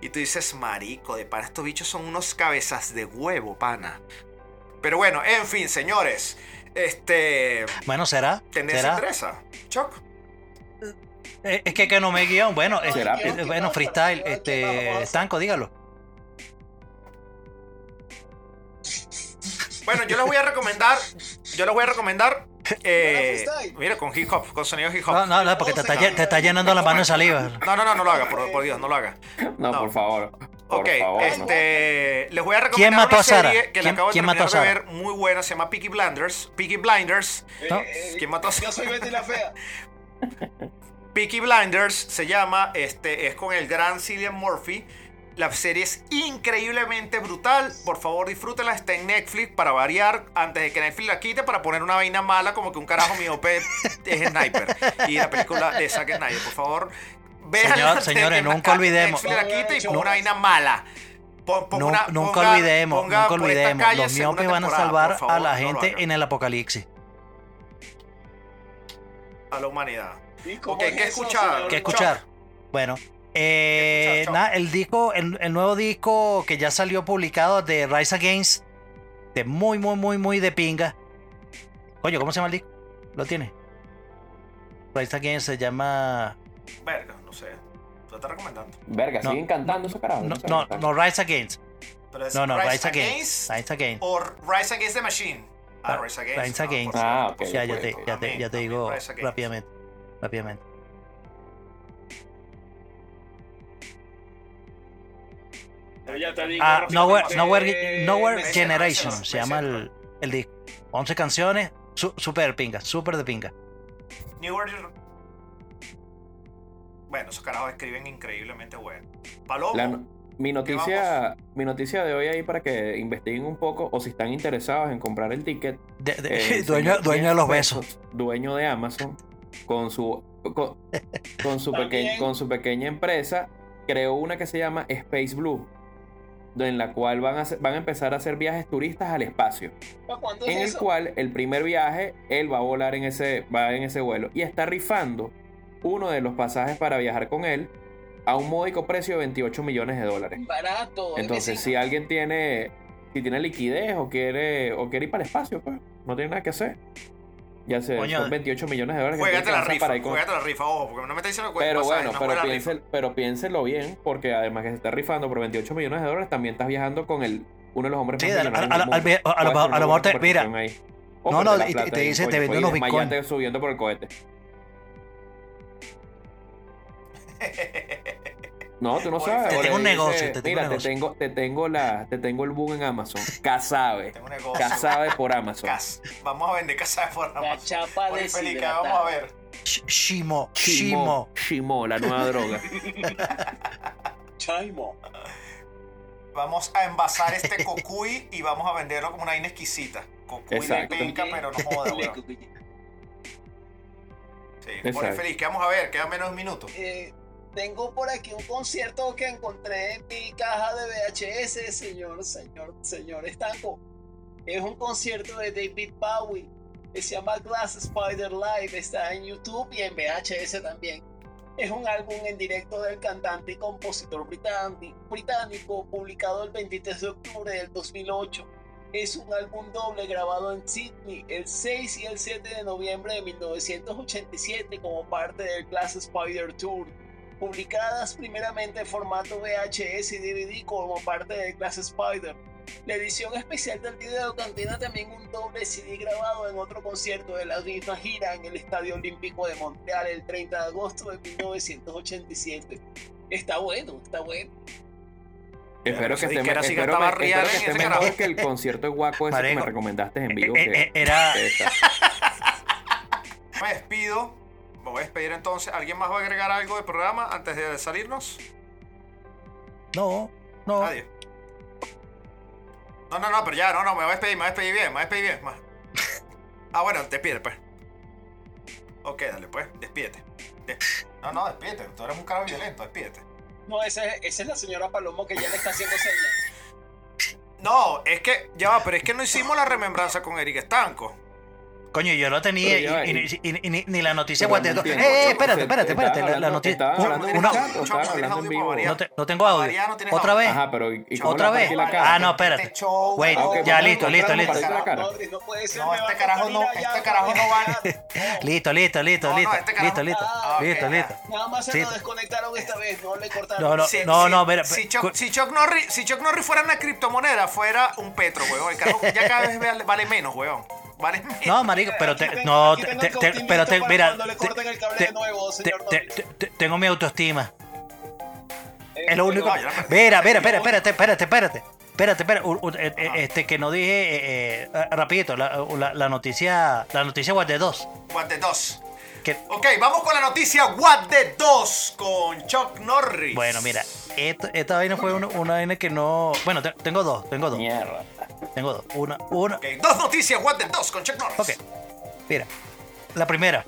Y tú dices, marico, de pana, estos bichos son unos cabezas de huevo, pana. Pero bueno, en fin, señores. Este. Bueno, ¿será? Tendencia ¿Será? Choc. Eh, es que, que no me guion. Bueno, bueno, freestyle, este, estanco, dígalo. Bueno, yo les voy a recomendar. Yo les voy a recomendar. eh, freestyle. mira, con hip hop, con sonido hip hop. No, no, no, porque te está, lle- te está llenando la mano de saliva. No, no, no, no lo haga, por, por Dios, no lo haga. No, No. por favor. Por Ok, favor. no. este, les voy a recomendar ¿Quién mató una a Sara? serie que la ¿Quién- acabo de a terminar de Sara? ver, muy buena, se llama Peaky Blinders. Peaky Blinders. ¿No? ¿Quién mató a Yo soy Betty la fea. Peaky Blinders se llama, este, es con el gran Cillian Murphy. La serie es increíblemente brutal. Por favor, disfrútenla. Está en Netflix para variar. Antes de que Netflix la quite, para poner una vaina mala como que un carajo miope es Sniper. Y la película de Zack Snyder. Por favor. Señor- de señores, nunca olvidemos. Netflix la quite y No. una vaina mala. Pon- ponga No- una- nunca ponga- olvidemos, ponga nunca olvidemos. calle Los miopes van a salvar favor, a la gente en el apocalipsis. A la humanidad. ¿Y cómo Ok, es ¿qué eso, escuchar? ¿Qué escuchar? Bueno, eh, el disco, el, el nuevo disco que ya salió publicado de Rise Against, de muy, muy, muy, muy de pinga. Coño, ¿cómo se llama el disco? ¿Lo tiene? Rise Against se llama. Verga, no sé. Tú estás recomendando. Verga, No, siguen cantando esos carajos. No, sé, no, sé. no, Rise Against. Pero es No, no, Rise, Rise Against. Rise Against. o Rise Against the Machine. Ah, Ah, Rise Against. Rise no, por Against. Ah, por ok. Ya, ya te, ya te, ya te digo Rise Against. rápidamente. Rápidamente. Yo ya te digo Ah, Nowhere, Nowhere, Nowhere Generation se llama el, el disco. 11 canciones, su- super pinga, super de pinga. New Order. Bueno, esos carajos escriben increíblemente bueno. Palomo. La no- mi noticia, mi noticia de hoy ahí para que investiguen un poco o si están interesados en comprar el ticket. De- de- eh, dueño, dueño de los besos. Dueño de Amazon, con su, con, con su, peque- con su pequeña empresa, creó una que se llama Space Blue, en la cual van a, van a empezar a hacer viajes turistas al espacio. ¿Para cuándo es En el eso? cual el primer viaje, él va a volar en ese, va en ese vuelo y está rifando uno de los pasajes para viajar con él a un módico precio de 28 millones de dólares. Barato. es Entonces, si alguien tiene, si tiene liquidez o quiere, o quiere ir para el espacio, pues no tiene nada que hacer. Ya sé, Coño. son 28 millones de dólares. que Juégate la rifa, para con- juégate la rifa, ojo, porque no me está diciendo que Pero bueno, no pero, piense, pero piénselo bien, porque además que se está rifando por 28 millones de dólares, también estás viajando con el, uno de los hombres más millonarios a- lo- mejor te- mira. ahí. No, no, y te- dice, te vende unos bitcoins. subiendo por el cohete. No, tú no Te sabes. tengo ahora un dice, negocio, te tengo Mira, un negocio". te tengo, te tengo la, te tengo el boom en Amazon. Casabe. Tengo un negocio. Casabe por Amazon. Cas- Vamos a vender casa por La Amazon. chapa Oye, Felipe, deshidratada. vamos a ver. Sh- Shimo, Shimo, Shimo. La nueva droga. Chaimo. Vamos a envasar este cocuy y vamos a venderlo como una vaina exquisita. Cocuy de penca, pero no joda, weón. Sí, pone feliz. ¿Qué vamos a ver? Queda menos de un minuto. Eh, tengo por aquí un concierto que encontré en mi caja de VHS, señor, señor, señor Estanco. Es un concierto de David Bowie. se llama Glass Spider Live. Está en YouTube y en VHS también. Es un álbum en directo del cantante y compositor británico, británico publicado el 23 de octubre del 2008. Es un álbum doble grabado en Sydney el 6 y el 7 de noviembre de 1987 como parte del Glass Spider Tour publicadas primeramente en formato VHS y DVD como parte de Glass Spider. La edición especial del video contiene también un doble CD grabado en otro concierto de la misma gira en el Estadio Olímpico de Montreal el 30 de agosto de 1987. Está bueno, está bueno. Espero que esté, espero estaba me- espero real que esté mejor carajo. que el concierto de Guaco ese que me recomendaste en vivo. Eh, que- eh, era. que. Me despido. Me voy a despedir entonces. ¿Alguien más va a agregar algo del programa antes de salirnos? No, no. Nadie. No, no, no, pero ya, no, no, me voy a despedir, me voy a despedir bien, me voy a despedir bien. más. Ah, bueno, despídete, pues. Ok, dale, pues, despídete. De- No, no, despídete, tú eres un cara violento, despídete. No, esa es, esa es la señora Palomo que ya le está haciendo señas. No, es que, ya va, pero es que no hicimos la remembranza con Eric Estanco. Coño, yo lo tenía y, y- y- y- y- ni, ni la noticia Pero guate- no entiendo. Eh, eh, espérate, espérate, espérate. La, noticia. no, te- no tengo audio. María, no tienes ¿Otra vez? Ajá, pero ¿y, y cómo ¿Otra vez? partí la cara? Ah, no, espérate. Este show, Wait, ya, listo, listo, listo. No, este carajo no, este carajo no va. Listo, listo, listo, listo. Listo, listo. Listo. Nada más se lo desconectaron esta vez, no le cortaron. No, no, mira. Si Chuck, Norris, si Chuck Norris fuera una criptomoneda, fuera un petro, weón. El carajo ya cada vez vale, vale menos, weón. Vale. No, marico, pero te, tengo- no, te, te- pero te, mira, tengo mi autoestima. Eh, Es lo único. no. Mira, mira, espera, espérate, espérate, espérate. Espérate, espérate. u- u- eh, eh, Este que no dije, eh, eh, rapidito, la, la, la noticia, la noticia What de 2. What the 2. Que, Ok, vamos con la noticia What the 2 con Chuck Norris. bueno, mira, esta, esta vaina fue una, una vaina que no. Bueno, te- tengo dos, tengo dos, Mierda. Tengo dos. Una, una. Dos noticias What the 2 con Chuck Norris. Ok, mira. La primera.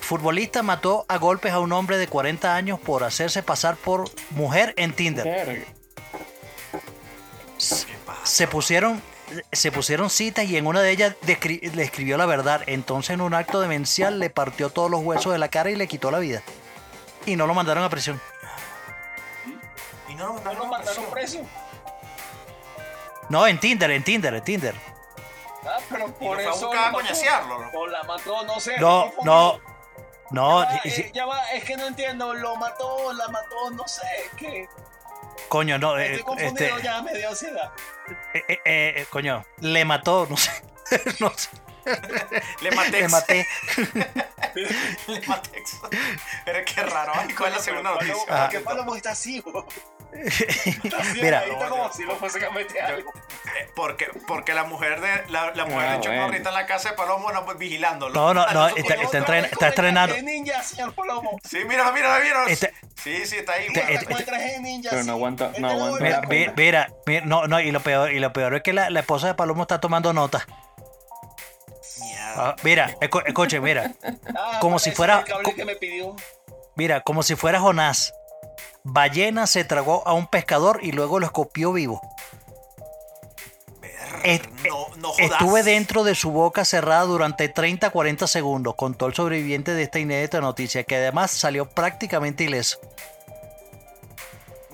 Futbolista mató a golpes a un hombre de 40 años por hacerse pasar por mujer en Tinder. Verga. se pusieron se pusieron citas y en una de ellas descri- le escribió la verdad. Entonces en un acto demencial le partió todos los huesos de la cara y le quitó la vida. Y no lo mandaron a prisión. Y no nos No lo mandaron preso. No, en Tinder, en Tinder, en Tinder. Ah, pero por eso. buscar a lo mató. coñasearlo, ¿no? O la mató, no sé. No, no, no. Ah, y- y- eh, ya va, es que no entiendo. Lo mató, la mató, no sé. Que coño, no. eh, estoy confundido este, ya, me dio ansiedad. eh, eh, eh, coño, le mató, no sé. no sé, Le maté. le maté. Le maté. Pero qué raro. Ay, ¿Cuál es la segunda Palomo, noticia? ¿por. ¿Qué Palomo está así? bro? Mira. ahorita como si lo fuese a meter algo. Eh, Porque, porque la mujer de la, la mujer Ah, de está en la casa de Palomo no, pues, vigilándolo. No, no, no, está- está entren- está estrenando. traje ninja, señor Palomo. Sí, mira, mira, mira. Este- Sí, sí, está ahí. Este- este- Con ninja, Pero no aguanta- Este no aguanta. Mira, mira, cuenta. mira, mira, no, no, y lo peor, y lo peor es que la, la esposa de Palomo está tomando nota. Ah, mira, escu- escuche, mira. Ah, como si fuera- el cable que me pidió. Mira, como si fuera Jonás. Ballena se tragó a un pescador y luego lo escopió vivo. Est- No. Estuve dentro de su boca cerrada durante 30-40 segundos, contó el sobreviviente de esta inédita noticia, que además salió prácticamente ileso.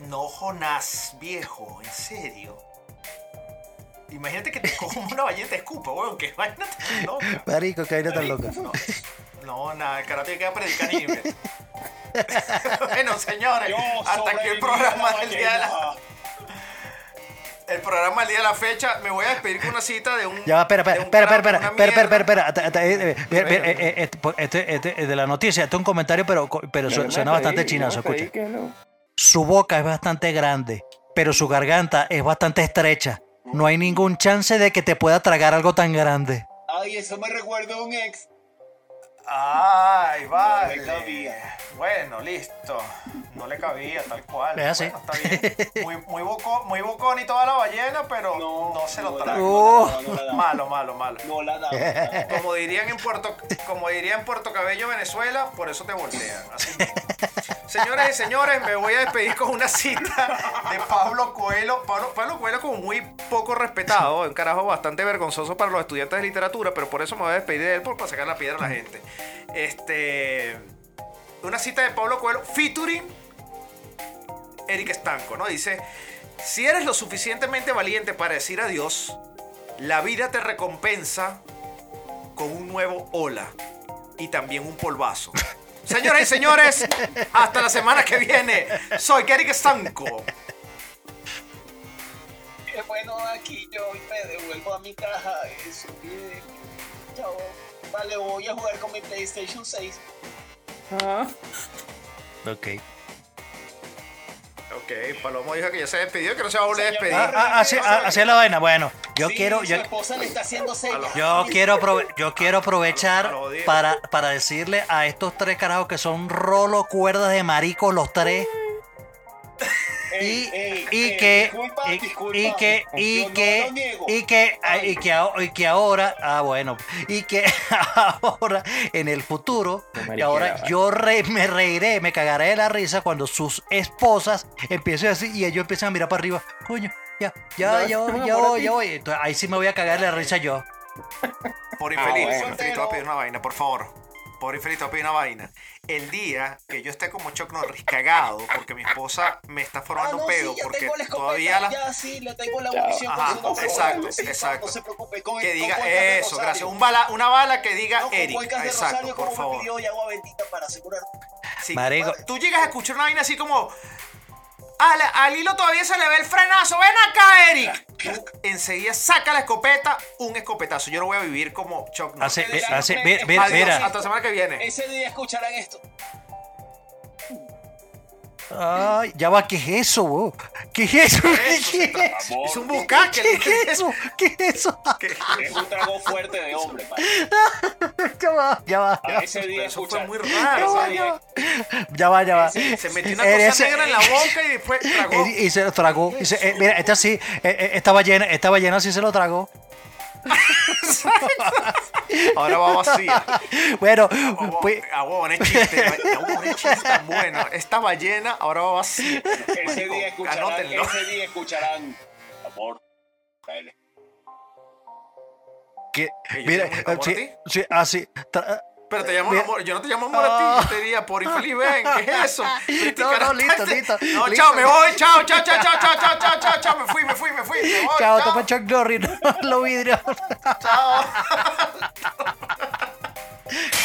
No, Jonás, viejo, en serio. Imagínate que te coja una ballena y te escupa, weón. Que vaina tan loca. Marico, que vaina tan loca. No, no, nada, el karate queda predicar. bueno, señores, Yo hasta aquí el programa del día de la, el programa del día de la fecha. Me voy a despedir con una cita de un. Ya va, espera, de espera, espera, espera, espera, espera, espera, este, este- de la noticia, este es un comentario, pero, pero suena pedí, bastante chinazo, escucha. Su boca es bastante grande, pero su garganta es bastante estrecha. No hay ningún chance de que te pueda tragar algo tan grande. Ay, eso me recuerda a un ex. Ay, vale. le cabía. Bueno, listo. No le cabía tal cual. Es así. Bueno, está bien. Muy, muy, boco- muy bocón y toda la ballena, pero no, se lo no, no. Malo, malo, malo. No la daba. Como dirían en Puerto, como dirían en Puerto Cabello, Venezuela, por eso te voltean. Así mismo. Señoras y señores, me voy a despedir con una cita de Pablo Coelho. Pablo, Pablo Coelho como muy poco respetado, un carajo bastante vergonzoso para los estudiantes de literatura, pero por eso me voy a despedir de él por para sacar la piedra a la gente. Este, una cita de Pablo Coelho, featuring Eric Estanco, ¿no? Dice, si eres lo suficientemente valiente para decir adiós, la vida te recompensa con un nuevo hola y también un polvazo. Señoras y señores, hasta la semana que viene. Soy Eric Estanco. Bueno, aquí yo me devuelvo a mi caja. Eso, bien. Chao. Vale, voy a jugar con mi PlayStation 6. Ok. Ok, Palomo dijo que ya se despidió, que no se va a volver a despedir. Ah, ah, así, ah, así es la vaina. Bueno, yo Sí, quiero. Su Yo, esposa le está haciendo señas. yo quiero, aprove- yo quiero aprovechar para, para decirle a estos tres carajos que son rolo cuerdas de maricos los tres. Y, ey, y que disculpa, y, disculpa. y que y Yo no que y que y que y que ahora ah bueno y que ahora en el futuro mariquera, ahora yo re- me reiré me cagaré de la risa cuando sus esposas empiecen así y ellos empiezan a mirar para arriba coño ya ya No, ya voy, ya voy ya voy Entonces, ahí sí me voy a cagar de la risa yo Por infeliz, bueno. por infeliz, te voy a pedir una vaina, por favor. Por infeliz, te voy a pedir una vaina. El día que yo esté como Chuck Norris cagado porque mi esposa me está Ah, formando no, pedo sí, ya porque tengo la escopeta, todavía la... ya sí, le tengo la munición Ajá, con exacto, Sí, exacto. No se preocupe, con Que diga eso, rosario. gracias. Un bala, una bala que diga No, Eric. Exacto, rosario, por favor. pidió, y agua bendita para asegurar. Sí. Marico. Tú llegas a escuchar una vaina así como. Al, al hilo todavía se le ve el frenazo. ¡Ven acá, Eric! Tú enseguida saca la escopeta, un escopetazo. Yo no voy a vivir como Chuck Norris. hace eh, hace mira, Adiós, mira. hasta la semana que viene. Ese día escucharán esto. Ay, ya va qué es eso bo? qué es eso qué es eso Es un buscaque. qué es eso qué es eso Es un trago fuerte de hombre, padre. ya va ya va A ese día Eso fue escuchar. muy Ya raro. ya va. Ya va, ya va. Se metió una cosa ese- negra en la boca y después tragó. Y, y se lo tragó. Y se- eh, mira, esta sí, eh, eh, esta ballena, esta ballena sí se lo tragó. Ahora va vacía. Bueno, Oh, pues, Ah, huevón, es chiste. Ah, es chiste tan bueno. Esta ballena ahora va vacía. Ese día escucharán. anótenlo. Ese día escucharán. Amor. Dale. que, ¿Que yo mira, a sí, sí, así. tra- Pero te llamo Mira. amor. Yo no te llamo amor a ti. Yo te diría por infeliz, ven. ¿Qué es eso? No, no, listo, listo, No, chao, me voy. Chao, chao, chao, chao, chao, chao, chao, chao, chao. Me fui, me fui, me fui. Me voy. Chao, chao. toma Chuck Norris, no, los vidrios. Chao. Y